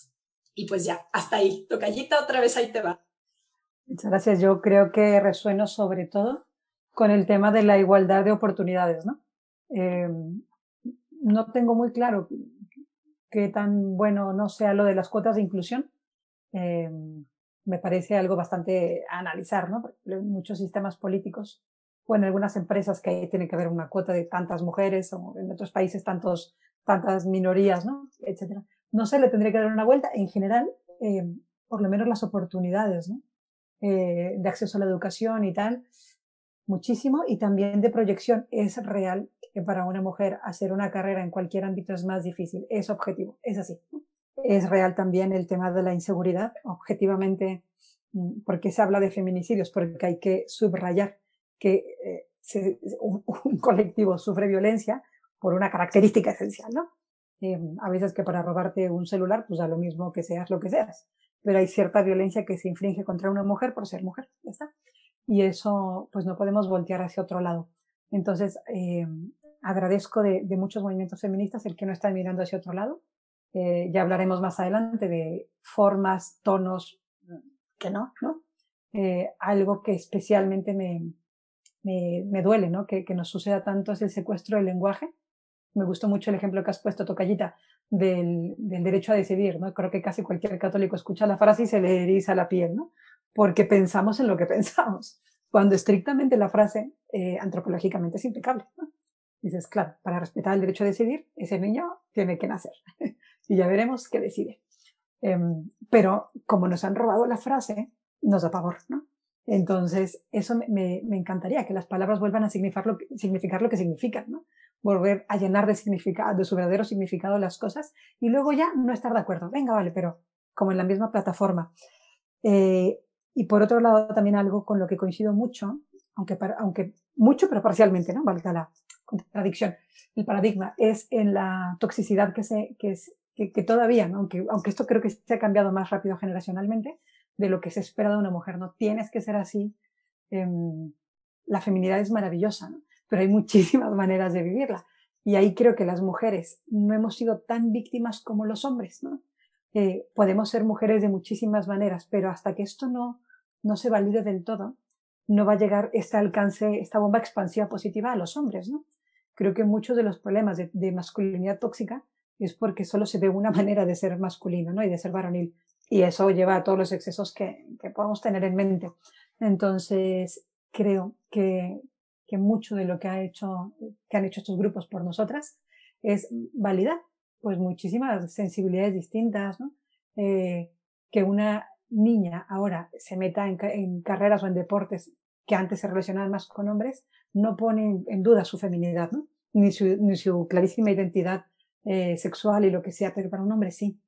Y pues ya, hasta ahí. Tocallita, otra vez ahí te va. Muchas gracias. Yo creo que resueno sobre todo con el tema de la igualdad de oportunidades, ¿no? Eh, no tengo muy claro qué tan bueno no sea lo de las cuotas de inclusión. Eh, me parece algo bastante a analizar, ¿no? En muchos sistemas políticos o en algunas empresas que tiene que haber una cuota de tantas mujeres o en otros países tantos, tantas minorías, ¿no? Etcétera. No sé, le tendría que dar una vuelta. En general, eh, por lo menos las oportunidades, ¿no? Eh, de acceso a la educación y tal, muchísimo y también de proyección. Es real que para una mujer hacer una carrera en cualquier ámbito es más difícil, es objetivo, es así. Es real también el tema de la inseguridad, objetivamente, mm, porque se habla de feminicidios, porque hay que subrayar que eh, un, colectivo sufre violencia por una característica esencial, ¿no? Eh, a veces que para robarte un celular, pues da lo mismo que seas lo que seas, pero hay cierta violencia que se infringe contra una mujer por ser mujer, ya está y eso pues no podemos voltear hacia otro lado. Entonces, eh, agradezco de, muchos movimientos feministas el que no están mirando hacia otro lado. Eh, ya hablaremos más adelante de formas, tonos, que no, ¿no? Eh, algo que especialmente me, me, me duele, ¿no? Que, que, nos suceda tanto es el secuestro del lenguaje. Me gustó mucho el ejemplo que has puesto, Tocallita, del, del derecho a decidir, ¿no? Creo que casi cualquier católico escucha la frase y se le eriza la piel, ¿no? porque pensamos en lo que pensamos, cuando estrictamente la frase eh, antropológicamente es impecable. Dices, claro, para respetar el derecho a decidir, ese niño tiene que nacer y ya veremos qué decide. Em, pero como nos han robado la frase, nos da pavor, ¿no? Entonces, eso me, me, encantaría, que las palabras vuelvan a significar lo, significar lo que significan, ¿no? volver a llenar de significado, de su verdadero significado las cosas y luego ya no estar de acuerdo. Venga, vale, pero como en la misma plataforma. Eh, y por otro lado, también algo con lo que coincido mucho, aunque, aunque mucho, pero parcialmente, ¿no? Valga la contradicción. El paradigma es en la toxicidad que, se, que, es, que, todavía, ¿no? aunque, aunque esto creo que se ha cambiado más rápido generacionalmente, de lo que se espera de una mujer. No tienes que ser así. Em, la feminidad es maravillosa, ¿no? pero hay muchísimas maneras de vivirla. Y ahí creo que las mujeres no hemos sido tan víctimas como los hombres, ¿no? Eh, podemos ser mujeres de muchísimas maneras, pero hasta que esto no, no se valide del todo, no va a llegar este alcance, esta bomba expansiva positiva a los hombres, ¿no? Creo que muchos de los problemas de, de masculinidad tóxica es porque solo se ve una manera de ser masculino, ¿no? Y de ser varonil. Y eso lleva a todos los excesos que, que podemos tener en mente. Entonces, creo que, que mucho de lo que, ha hecho, que han hecho estos grupos por nosotras es validar pues muchísimas sensibilidades distintas, ¿no? Eh, que una niña ahora se meta en, carreras o en deportes que antes se relacionaban más con hombres, no pone en, duda su feminidad, ¿no? Ni su, ni su clarísima identidad eh, sexual y lo que sea, pero para un hombre sí.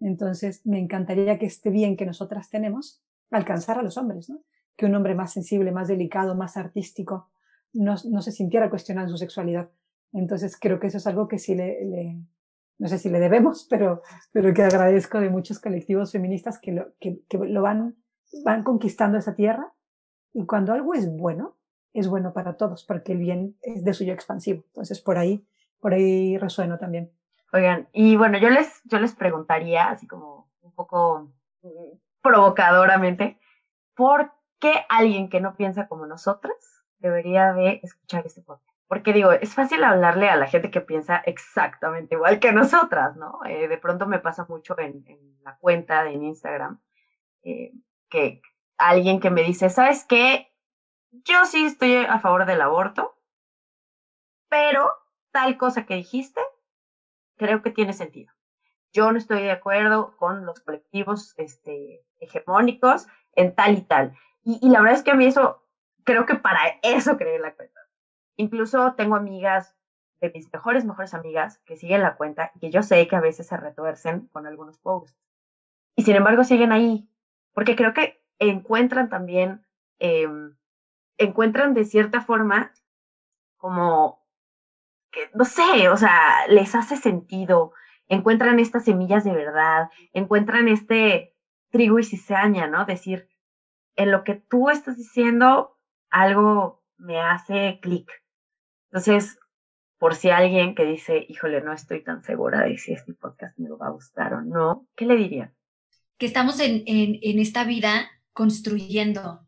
Entonces, me encantaría que este bien que nosotras tenemos alcanzara a los hombres, ¿no? Que un hombre más sensible, más delicado, más artístico, no, no se sintiera cuestionado en su sexualidad. Entonces, creo que eso es algo que sí le, le no sé si le debemos, pero, pero que agradezco de muchos colectivos feministas que lo, que, que lo van, van conquistando esa tierra. Y cuando algo es bueno, es bueno para todos, porque el bien es de suyo expansivo. Entonces, por ahí, por ahí resueno también. Oigan, y bueno, yo les, yo les preguntaría, así como un poco provocadoramente, ¿por qué alguien que no piensa como nosotras debería de escuchar este podcast? Porque digo, es fácil hablarle a la gente que piensa exactamente igual que nosotras, ¿no? Eh, de pronto me pasa mucho en, la cuenta de Instagram eh, que alguien que me dice, ¿sabes qué? Yo sí estoy a favor del aborto, pero tal cosa que dijiste, creo que tiene sentido. Yo no estoy de acuerdo con los colectivos este, hegemónicos en tal y tal. Y, y la verdad es que a mí eso, creo que para eso creé la cuenta. Incluso tengo amigas de mis mejores, mejores amigas que siguen la cuenta y que yo sé que a veces se retuercen con algunos posts. Y sin embargo siguen ahí, porque creo que encuentran también, em, encuentran de cierta forma como, no sé, o sea, les hace sentido, encuentran estas semillas de verdad, encuentran este trigo y cizaña, ¿no? Decir, en lo que tú estás diciendo, algo me hace clic. Entonces, por si alguien que dice, híjole, no estoy tan segura de si este podcast me va a gustar o no, ¿qué le diría? Que estamos en, en, esta vida construyendo,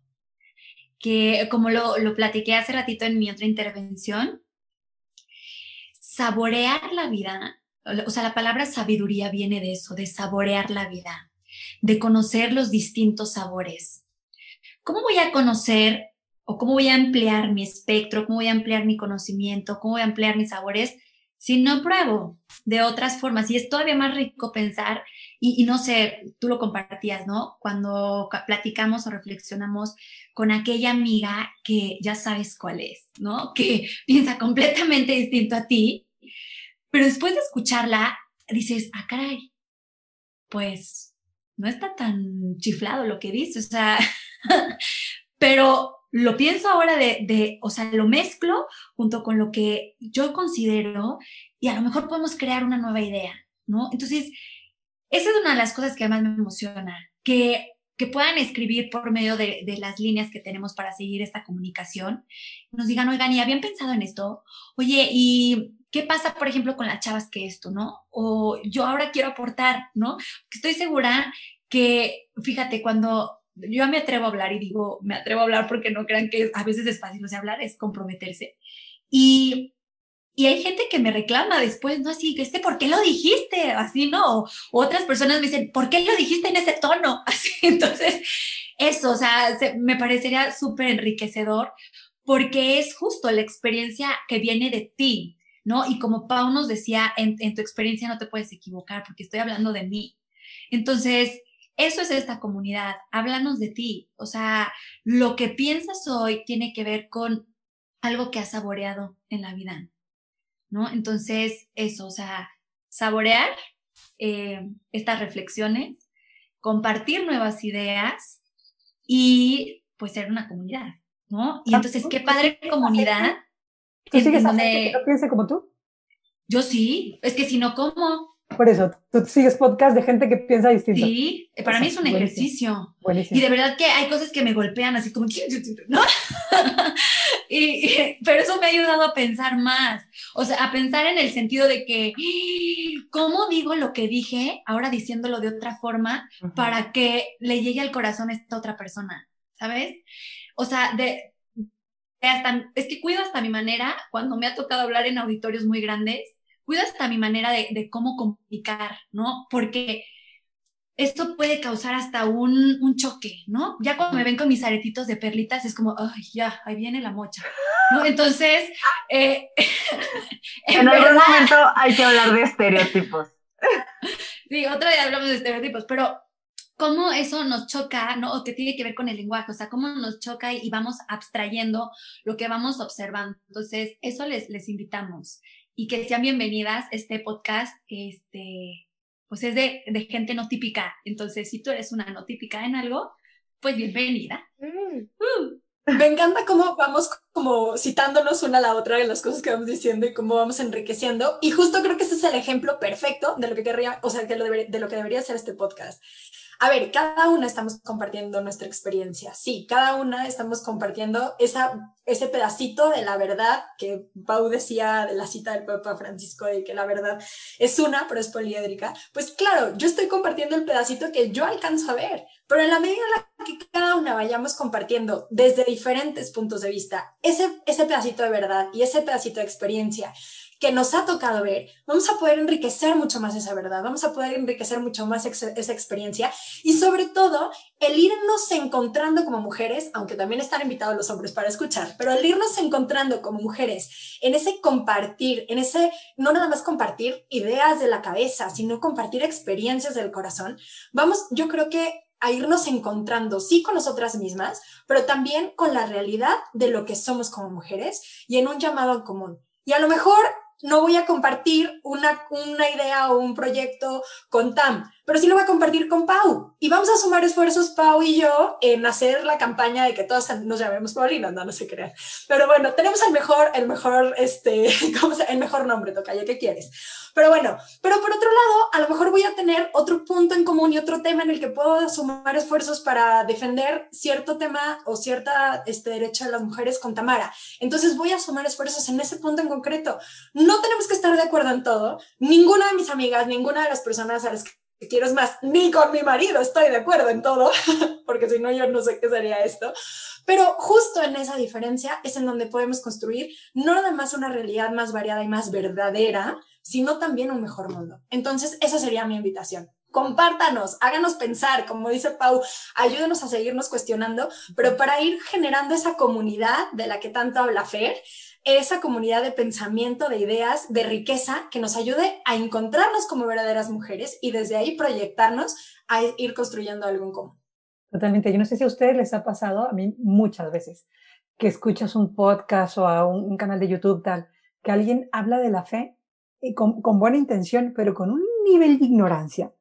que como lo, lo platiqué hace ratito en mi otra intervención, saborear la vida, o sea, la palabra sabiduría viene de eso, de saborear la vida, de conocer los distintos sabores. ¿Cómo voy a conocer o cómo voy a ampliar mi espectro, cómo voy a ampliar mi conocimiento, cómo voy a ampliar mis sabores, si no pruebo de otras formas. Y es todavía más rico pensar, y, no sé, tú lo compartías, ¿no? Cuando platicamos o reflexionamos con aquella amiga que ya sabes cuál es, ¿no? Que piensa completamente distinto a ti, pero después de escucharla, dices, ah, caray, pues no está tan chiflado lo que dice, o sea, pero lo pienso ahora de, de, o sea, lo mezclo junto con lo que yo considero y a lo mejor podemos crear una nueva idea, ¿no? Entonces, esa es una de las cosas que además me emociona, que, que puedan escribir por medio de, de, las líneas que tenemos para seguir esta comunicación, nos digan, oigan, ¿y habían pensado en esto? Oye, ¿y qué pasa, por ejemplo, con las chavas que esto, ¿no? O yo ahora quiero aportar, ¿no? Estoy segura que, fíjate, cuando yo me atrevo a hablar y digo, me atrevo a hablar porque no crean que a veces es fácil, o sea, hablar es comprometerse. Y, y hay gente que me reclama después, ¿no? Así, que este, ¿por qué lo dijiste? Así, ¿no? O otras personas me dicen, ¿por qué lo dijiste en ese tono? Así, entonces, eso, o sea, me parecería súper enriquecedor porque es justo la experiencia que viene de ti, ¿no? Y como Pau nos decía, en, en tu experiencia no te puedes equivocar porque estoy hablando de mí. Entonces, eso es esta comunidad. Háblanos de ti. O sea, lo que piensas hoy tiene que ver con algo que has saboreado en la vida. ¿no? Entonces, eso, o sea, saborear eh, estas reflexiones, compartir nuevas ideas y pues ser una comunidad, ¿no? Y entonces, qué padre comunidad. ¿Tú sigues a gente que no piense como tú? Yo sí, es que si no, ¿cómo? Por eso, tú sigues podcast de gente que piensa distinto. Sí, para mí es un ejercicio. Buenísimo. Y de verdad que hay cosas que me golpean así como, ¿no? y, pero eso me ha ayudado a pensar más. O sea, a pensar en el sentido de que, ¿cómo digo lo que dije ahora diciéndolo de otra forma para que le llegue al corazón a esta otra persona? ¿Sabes? O sea, de, hasta, es que cuido hasta mi manera cuando me ha tocado hablar en auditorios muy grandes cuido hasta mi manera de, cómo comunicar, ¿no? Porque esto puede causar hasta un, choque, ¿no? Ya cuando me ven con mis aretitos de perlitas es como, ay, ya, ahí viene la mocha, ¿no? Entonces, eh, en, algún momento hay que hablar de estereotipos. sí, otra vez hablamos de estereotipos, pero cómo eso nos choca, ¿no? O que tiene que ver con el lenguaje, o sea, cómo nos choca y, vamos abstrayendo lo que vamos observando. Entonces, eso les, les invitamos y que sean bienvenidas. Este podcast, este, pues es de, de, gente no típica. Entonces, si tú eres una no típica en algo, pues bienvenida. Mm. Uh. Me encanta cómo vamos como citándonos una a la otra en las cosas que vamos diciendo y cómo vamos enriqueciendo. Y justo creo que ese es el ejemplo perfecto de lo que querría, o sea, de lo, de lo que debería ser este podcast. A ver, cada una estamos compartiendo nuestra experiencia. Sí, cada una estamos compartiendo ese pedacito de la verdad que Pau decía de la cita del Papa Francisco de que la verdad es una, pero es poliédrica. Pues claro, yo estoy compartiendo el pedacito que yo alcanzo a ver, pero en la medida en la que cada una vayamos compartiendo desde diferentes puntos de vista ese pedacito de verdad y ese pedacito de experiencia que nos ha tocado ver, vamos a poder enriquecer mucho más esa verdad, vamos a poder enriquecer mucho más esa experiencia y sobre todo el irnos encontrando como mujeres, aunque también están invitados los hombres para escuchar, pero el irnos encontrando como mujeres en ese compartir, en ese no nada más compartir ideas de la cabeza, sino compartir experiencias del corazón, vamos, yo creo que a irnos encontrando, sí, con nosotras mismas, pero también con la realidad de lo que somos como mujeres y en un llamado en común. Y a lo mejor no voy a compartir una, una idea o un proyecto con Tam, pero sí lo voy a compartir con Pau. Y vamos a sumar esfuerzos, Pau y yo, en hacer la campaña de que todas nos llamemos Paulina, no, no se crean. Pero bueno, tenemos el mejor, el mejor, este, ¿cómo se, el mejor nombre, Tocayo, ¿qué quieres? Pero bueno, pero por otro lado, a lo mejor voy a tener otro punto en común y otro tema en el que puedo sumar esfuerzos para defender cierto tema o cierta este, derecho de las mujeres con Tamara. Entonces voy a sumar esfuerzos en ese punto en concreto. No tenemos que estar de acuerdo en todo. Ninguna de mis amigas, ninguna de las personas a las que quiero es más, ni con mi marido estoy de acuerdo en todo, porque si no yo no sé qué sería esto. Pero justo en esa diferencia es en donde podemos construir no nada más una realidad más variada y más verdadera, sino también un mejor mundo. Entonces, esa sería mi invitación. Compártanos, háganos pensar, como dice Pau, ayúdenos a seguirnos cuestionando, pero para ir generando esa comunidad de la que tanto habla Fer, esa comunidad de pensamiento, de ideas, de riqueza que nos ayude a encontrarnos como verdaderas mujeres y desde ahí proyectarnos a ir construyendo algo en común. Totalmente. Yo no sé si a ustedes les ha pasado, a mí muchas veces, que escuchas un podcast o a un, canal de YouTube tal, que alguien habla de la fe y con, buena intención, pero con un nivel de ignorancia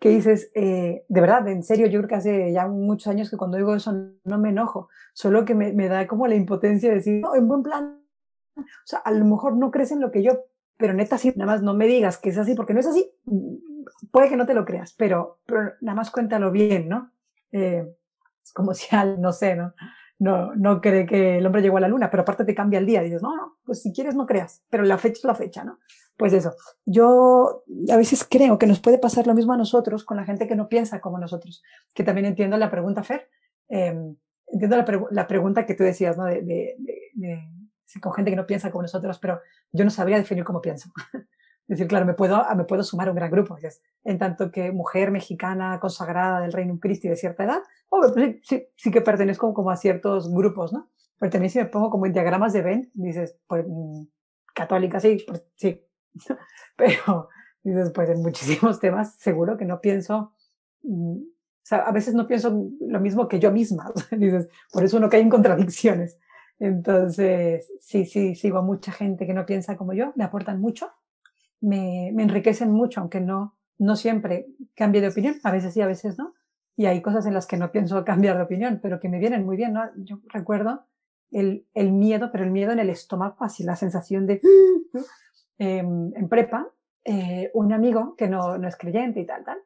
que dices, eh, de verdad, en serio, yo creo que hace ya muchos años que cuando digo eso no me enojo, solo que me, da como la impotencia de decir, no, en buen plan, o sea, a lo mejor no crees en lo que yo, pero neta sí, nada más no me digas que es así, porque no es así. Puede que no te lo creas, pero, pero nada más cuéntalo bien, ¿no? Eh, es como si al, no sé, ¿no? No, no cree que el hombre llegó a la luna, pero aparte te cambia el día. Dices, no, no, pues si quieres no creas, pero la fecha es la fecha, ¿no? Pues eso. Yo a veces creo que nos puede pasar lo mismo a nosotros con la gente que no piensa como nosotros, que también entiendo la pregunta, Fer. Eh, entiendo la, la, pregunta que tú decías, ¿no? de, de, de con gente que no piensa como nosotros, pero yo no sabría definir cómo pienso. Es decir, claro, me puedo, me puedo sumar a un gran grupo, en tanto que mujer mexicana consagrada del Reino Cristo de cierta edad, pues sí, sí, que pertenezco como a ciertos grupos, ¿no? Pero también si me pongo como en diagramas de Venn, dices, pues, mm, católica, sí, pues, sí. Pero dices, pues en muchísimos temas seguro que no pienso, mm, o sea, a veces no pienso lo mismo que yo misma. Dices, por eso uno cae en contradicciones. Entonces, sí, sí, sigo mucha gente que no piensa como yo, me aportan mucho, me, me enriquecen mucho, aunque no, no siempre cambie de opinión, a veces sí, a veces no. Y hay cosas en las que no pienso cambiar de opinión, pero que me vienen muy bien, ¿no? Yo recuerdo el, el miedo, pero el miedo en el estómago, así la sensación de... Em, en prepa, eh, un amigo que no, no es creyente y tal, tal,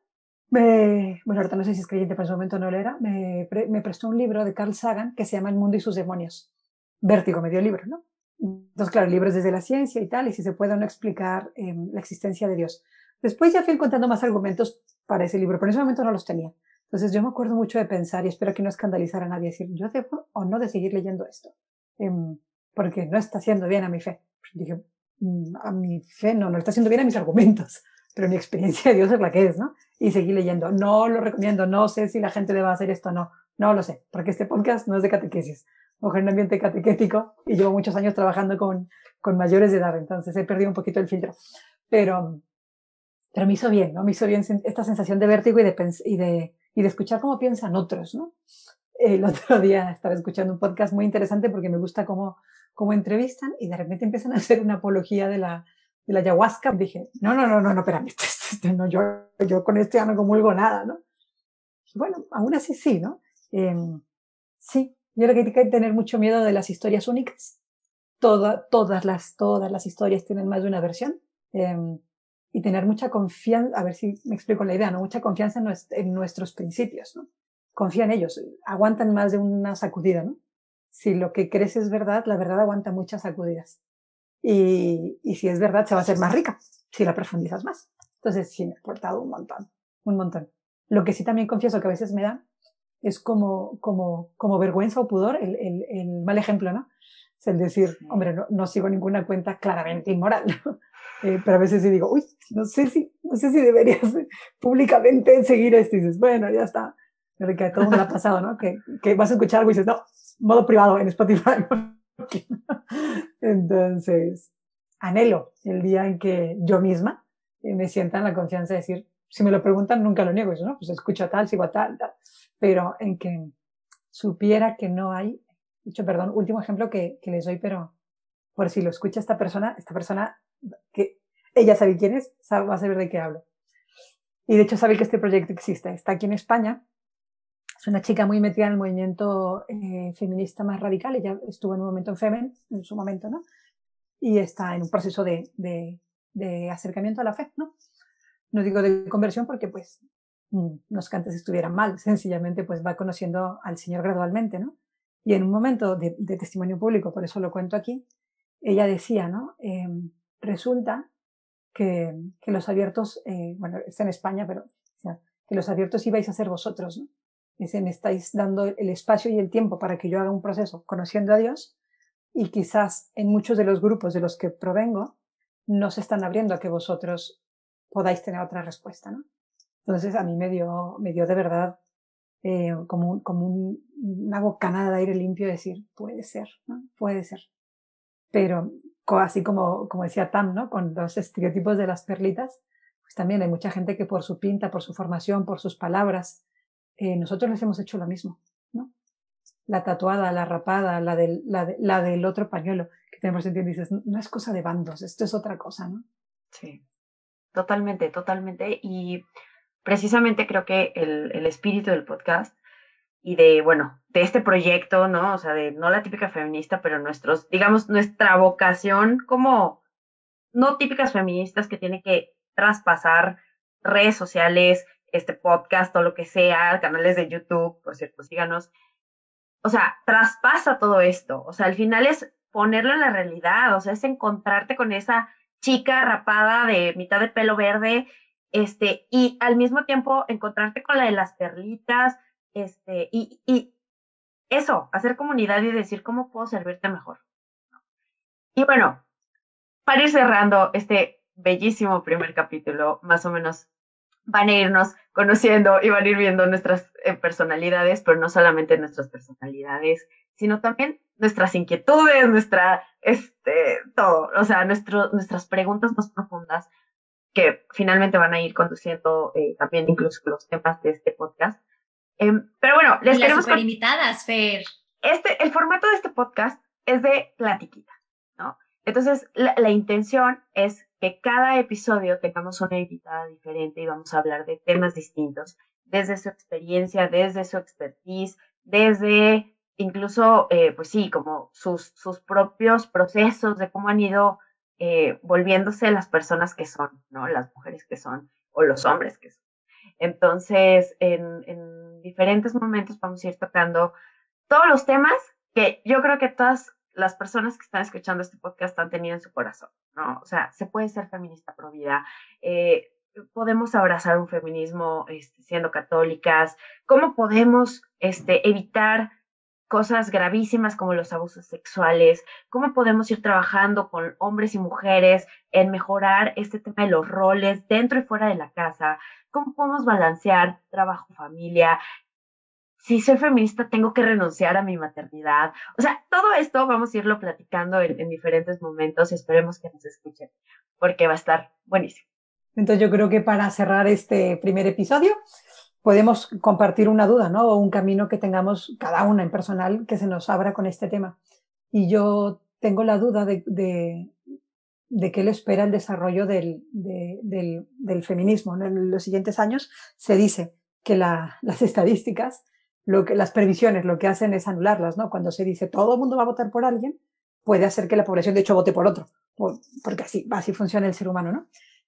me, bueno, ahorita no sé si es creyente, pero en ese momento no lo era, me, me, prestó un libro de Carl Sagan que se llama El mundo y sus demonios. Vértigo me dio libro, ¿no? Entonces, claro, el libro es desde la ciencia y tal, y si se puede o no explicar eh, la existencia de Dios. Después ya fui encontrando más argumentos para ese libro, pero en ese momento no los tenía. Entonces yo me acuerdo mucho de pensar, y espero que no escandalizara a nadie, decir, yo debo o no de seguir leyendo esto, eh, porque no está haciendo bien a mi fe. Dije, mm, a mi fe no, no está haciendo bien a mis argumentos pero mi experiencia de Dios es la que es, ¿no? Y seguí leyendo. No lo recomiendo, no sé si la gente le va a hacer esto o no, no lo sé, porque este podcast no es de catequesis, o en un ambiente catequético y llevo muchos años trabajando con, con mayores de edad, entonces he perdido un poquito el filtro. Pero, pero me hizo bien, ¿no? Me hizo bien esta sensación de vértigo y de, y de, y de escuchar cómo piensan otros, ¿no? El otro día estaba escuchando un podcast muy interesante porque me gusta cómo, cómo entrevistan y de repente empiezan a hacer una apología de la, de la ayahuasca, dije, no, no, no, no, no, espérame, este, este, este, no, yo, yo con este ya no comulgo nada, ¿no? bueno, aún así sí, ¿no? Eh, sí, yo que hay que tener mucho miedo de las historias únicas. Toda, todas, las, todas las historias tienen más de una versión. Eh, y tener mucha confianza, a ver si me explico la idea, ¿no? Mucha confianza en, en nuestros principios, ¿no? Confía en ellos, aguantan más de una sacudida, ¿no? Si lo que crees es verdad, la verdad aguanta muchas sacudidas. Y, y si es verdad, se va a hacer más rica si la profundizas más. Entonces, sí, me ha aportado un montón, un montón. Lo que sí también confieso que a veces me da es como, como, como vergüenza o pudor el, el, el mal ejemplo, ¿no? Es el decir, hombre, no, no sigo ninguna cuenta claramente inmoral, eh, pero a veces sí digo, uy, no sé si, no sé si deberías públicamente seguir esto. Y dices, bueno, ya está. Pero que a todo mundo ha pasado, ¿no? Que, que vas a escuchar algo y dices, no, modo privado en Spotify. Entonces, anhelo el día en que yo misma eh, me sienta en la confianza de decir, si me lo preguntan, nunca lo niego, eso, ¿no? Pues escucho tal, sigo a tal, tal, pero en que supiera que no hay, dicho, perdón, último ejemplo que, que les doy, pero por si lo escucha esta persona, esta persona que ella sabe quién es, va a saber de qué hablo. Y de hecho sabe que este proyecto existe. Está aquí en España es una chica muy metida en el movimiento eh, feminista más radical. Ella estuvo en un momento en Femen, en su momento, ¿no? Y está en un proceso de, de, de acercamiento a la fe, ¿no? No digo de conversión porque, pues, mm, no es que antes estuvieran mal, sencillamente, pues, va conociendo al Señor gradualmente, ¿no? Y en un momento de, testimonio público, por eso lo cuento aquí, ella decía, ¿no? Eh, resulta que, que, los abiertos, eh, bueno, está en España, pero que los abiertos ibais a ser vosotros, ¿no? Me estáis dando el espacio y el tiempo para que yo haga un proceso conociendo a Dios y quizás en muchos de los grupos de los que provengo no se están abriendo a que vosotros podáis tener otra respuesta, ¿no? Entonces a mí me dio, me dio de verdad eh, como, como un, una bocanada de aire limpio decir, puede ser, ¿no? Puede ser. Pero así como, como decía Tam, ¿no? Con los estereotipos de las perlitas, pues también hay mucha gente que por su pinta, por su formación, por sus palabras, eh, nosotros les hemos hecho lo mismo, ¿no? La tatuada, la rapada, la del, la, la del otro pañuelo, que tenemos en dices, no es cosa de bandos, esto es otra cosa, ¿no? Sí, totalmente, totalmente. Y precisamente creo que el, el espíritu del podcast y de, bueno, de este proyecto, ¿no? O sea, de no la típica feminista, pero nuestros, digamos, nuestra vocación como no típicas feministas que tiene que traspasar redes sociales, este podcast o lo que sea, canales de YouTube, por cierto, síganos. O sea, traspasa todo esto. O sea, al final es ponerlo en la realidad, o sea, es encontrarte con esa chica rapada de mitad de pelo verde, este, y al mismo tiempo encontrarte con la de las perlitas, este, y, y eso, hacer comunidad y decir cómo puedo servirte mejor. Y bueno, para ir cerrando este bellísimo primer capítulo, más o menos van a irnos conociendo y van a ir viendo nuestras eh, personalidades, pero no solamente nuestras personalidades, sino también nuestras inquietudes, nuestra, este, todo, o sea, nuestro, nuestras preguntas más profundas que finalmente van a ir conduciendo eh, también incluso los temas de este podcast. Em, pero bueno, les y queremos... Las invitadas, Fer. Este, el formato de este podcast es de platiquita, ¿no? Entonces, la, la intención es que cada episodio tengamos una invitada diferente y vamos a hablar de temas distintos, desde su experiencia, desde su expertise, desde incluso, eh, pues sí, como sus, sus propios procesos de cómo han ido eh, volviéndose las personas que son, ¿no? Las mujeres que son o los hombres que son. Entonces, en, en diferentes momentos vamos a ir tocando todos los temas que yo creo que todas las personas que están escuchando este podcast han tenido en su corazón, ¿no? O sea, se puede ser feminista pro vida, eh, podemos abrazar un feminismo este, siendo católicas, cómo podemos este, evitar cosas gravísimas como los abusos sexuales, cómo podemos ir trabajando con hombres y mujeres en mejorar este tema de los roles dentro y fuera de la casa, cómo podemos balancear trabajo, familia. Si soy feminista, tengo que renunciar a mi maternidad. O sea, todo esto vamos a irlo platicando en, en diferentes momentos esperemos que nos escuchen, porque va a estar buenísimo. Entonces yo creo que para cerrar este primer episodio, podemos compartir una duda, ¿no? O un camino que tengamos cada una en personal que se nos abra con este tema. Y yo tengo la duda de, de, de qué le espera el desarrollo del, de, del, del, feminismo. En los siguientes años se dice que la, las estadísticas, lo que, las previsiones, lo que hacen es anularlas, ¿no? Cuando se dice todo el mundo va a votar por alguien, puede hacer que la población de hecho vote por otro, porque así, así funciona el ser humano, ¿no?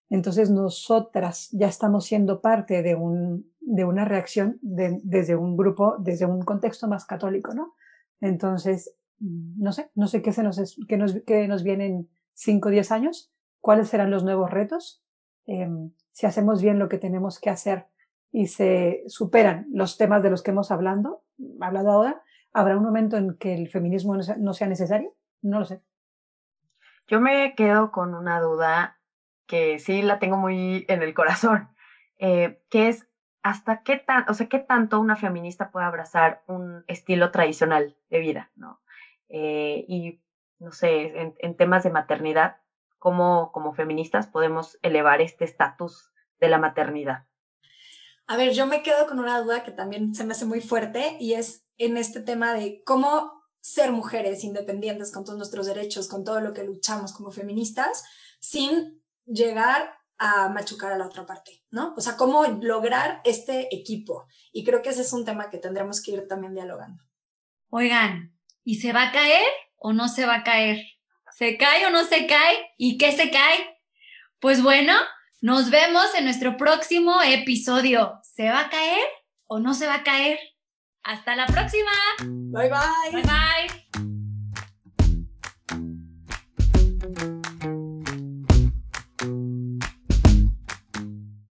Entonces nosotras ya estamos siendo parte de, un, de una reacción de, desde un grupo, desde un contexto más católico, ¿no? Entonces, no sé, no sé qué, se nos, qué nos, qué nos vienen 5 o 10 años, cuáles serán los nuevos retos, eh, si hacemos bien lo que tenemos que hacer y se superan los temas de los que hemos hablando, hablado ahora, ¿habrá un momento en que el feminismo no sea necesario? No lo sé. Yo me quedo con una duda que sí la tengo muy en el corazón, eh, que es hasta qué tan, o sea, qué tanto una feminista puede abrazar un estilo tradicional de vida, ¿no? Eh, y, no sé, en, temas de maternidad, ¿cómo como feministas podemos elevar este estatus de la maternidad? A ver, yo me quedo con una duda que también se me hace muy fuerte y es en este tema de cómo ser mujeres independientes con todos nuestros derechos, con todo lo que luchamos como feministas, sin llegar a machucar a la otra parte, ¿no? O sea, cómo lograr este equipo. Y creo que ese es un tema que tendremos que ir también dialogando. Oigan, ¿y se va a caer o no se va a caer? ¿Se cae o no se cae? ¿Y qué se cae? Pues bueno, nos vemos en nuestro próximo episodio. ¿Se va a caer o no se va a caer? Hasta la próxima. Bye bye. Bye bye.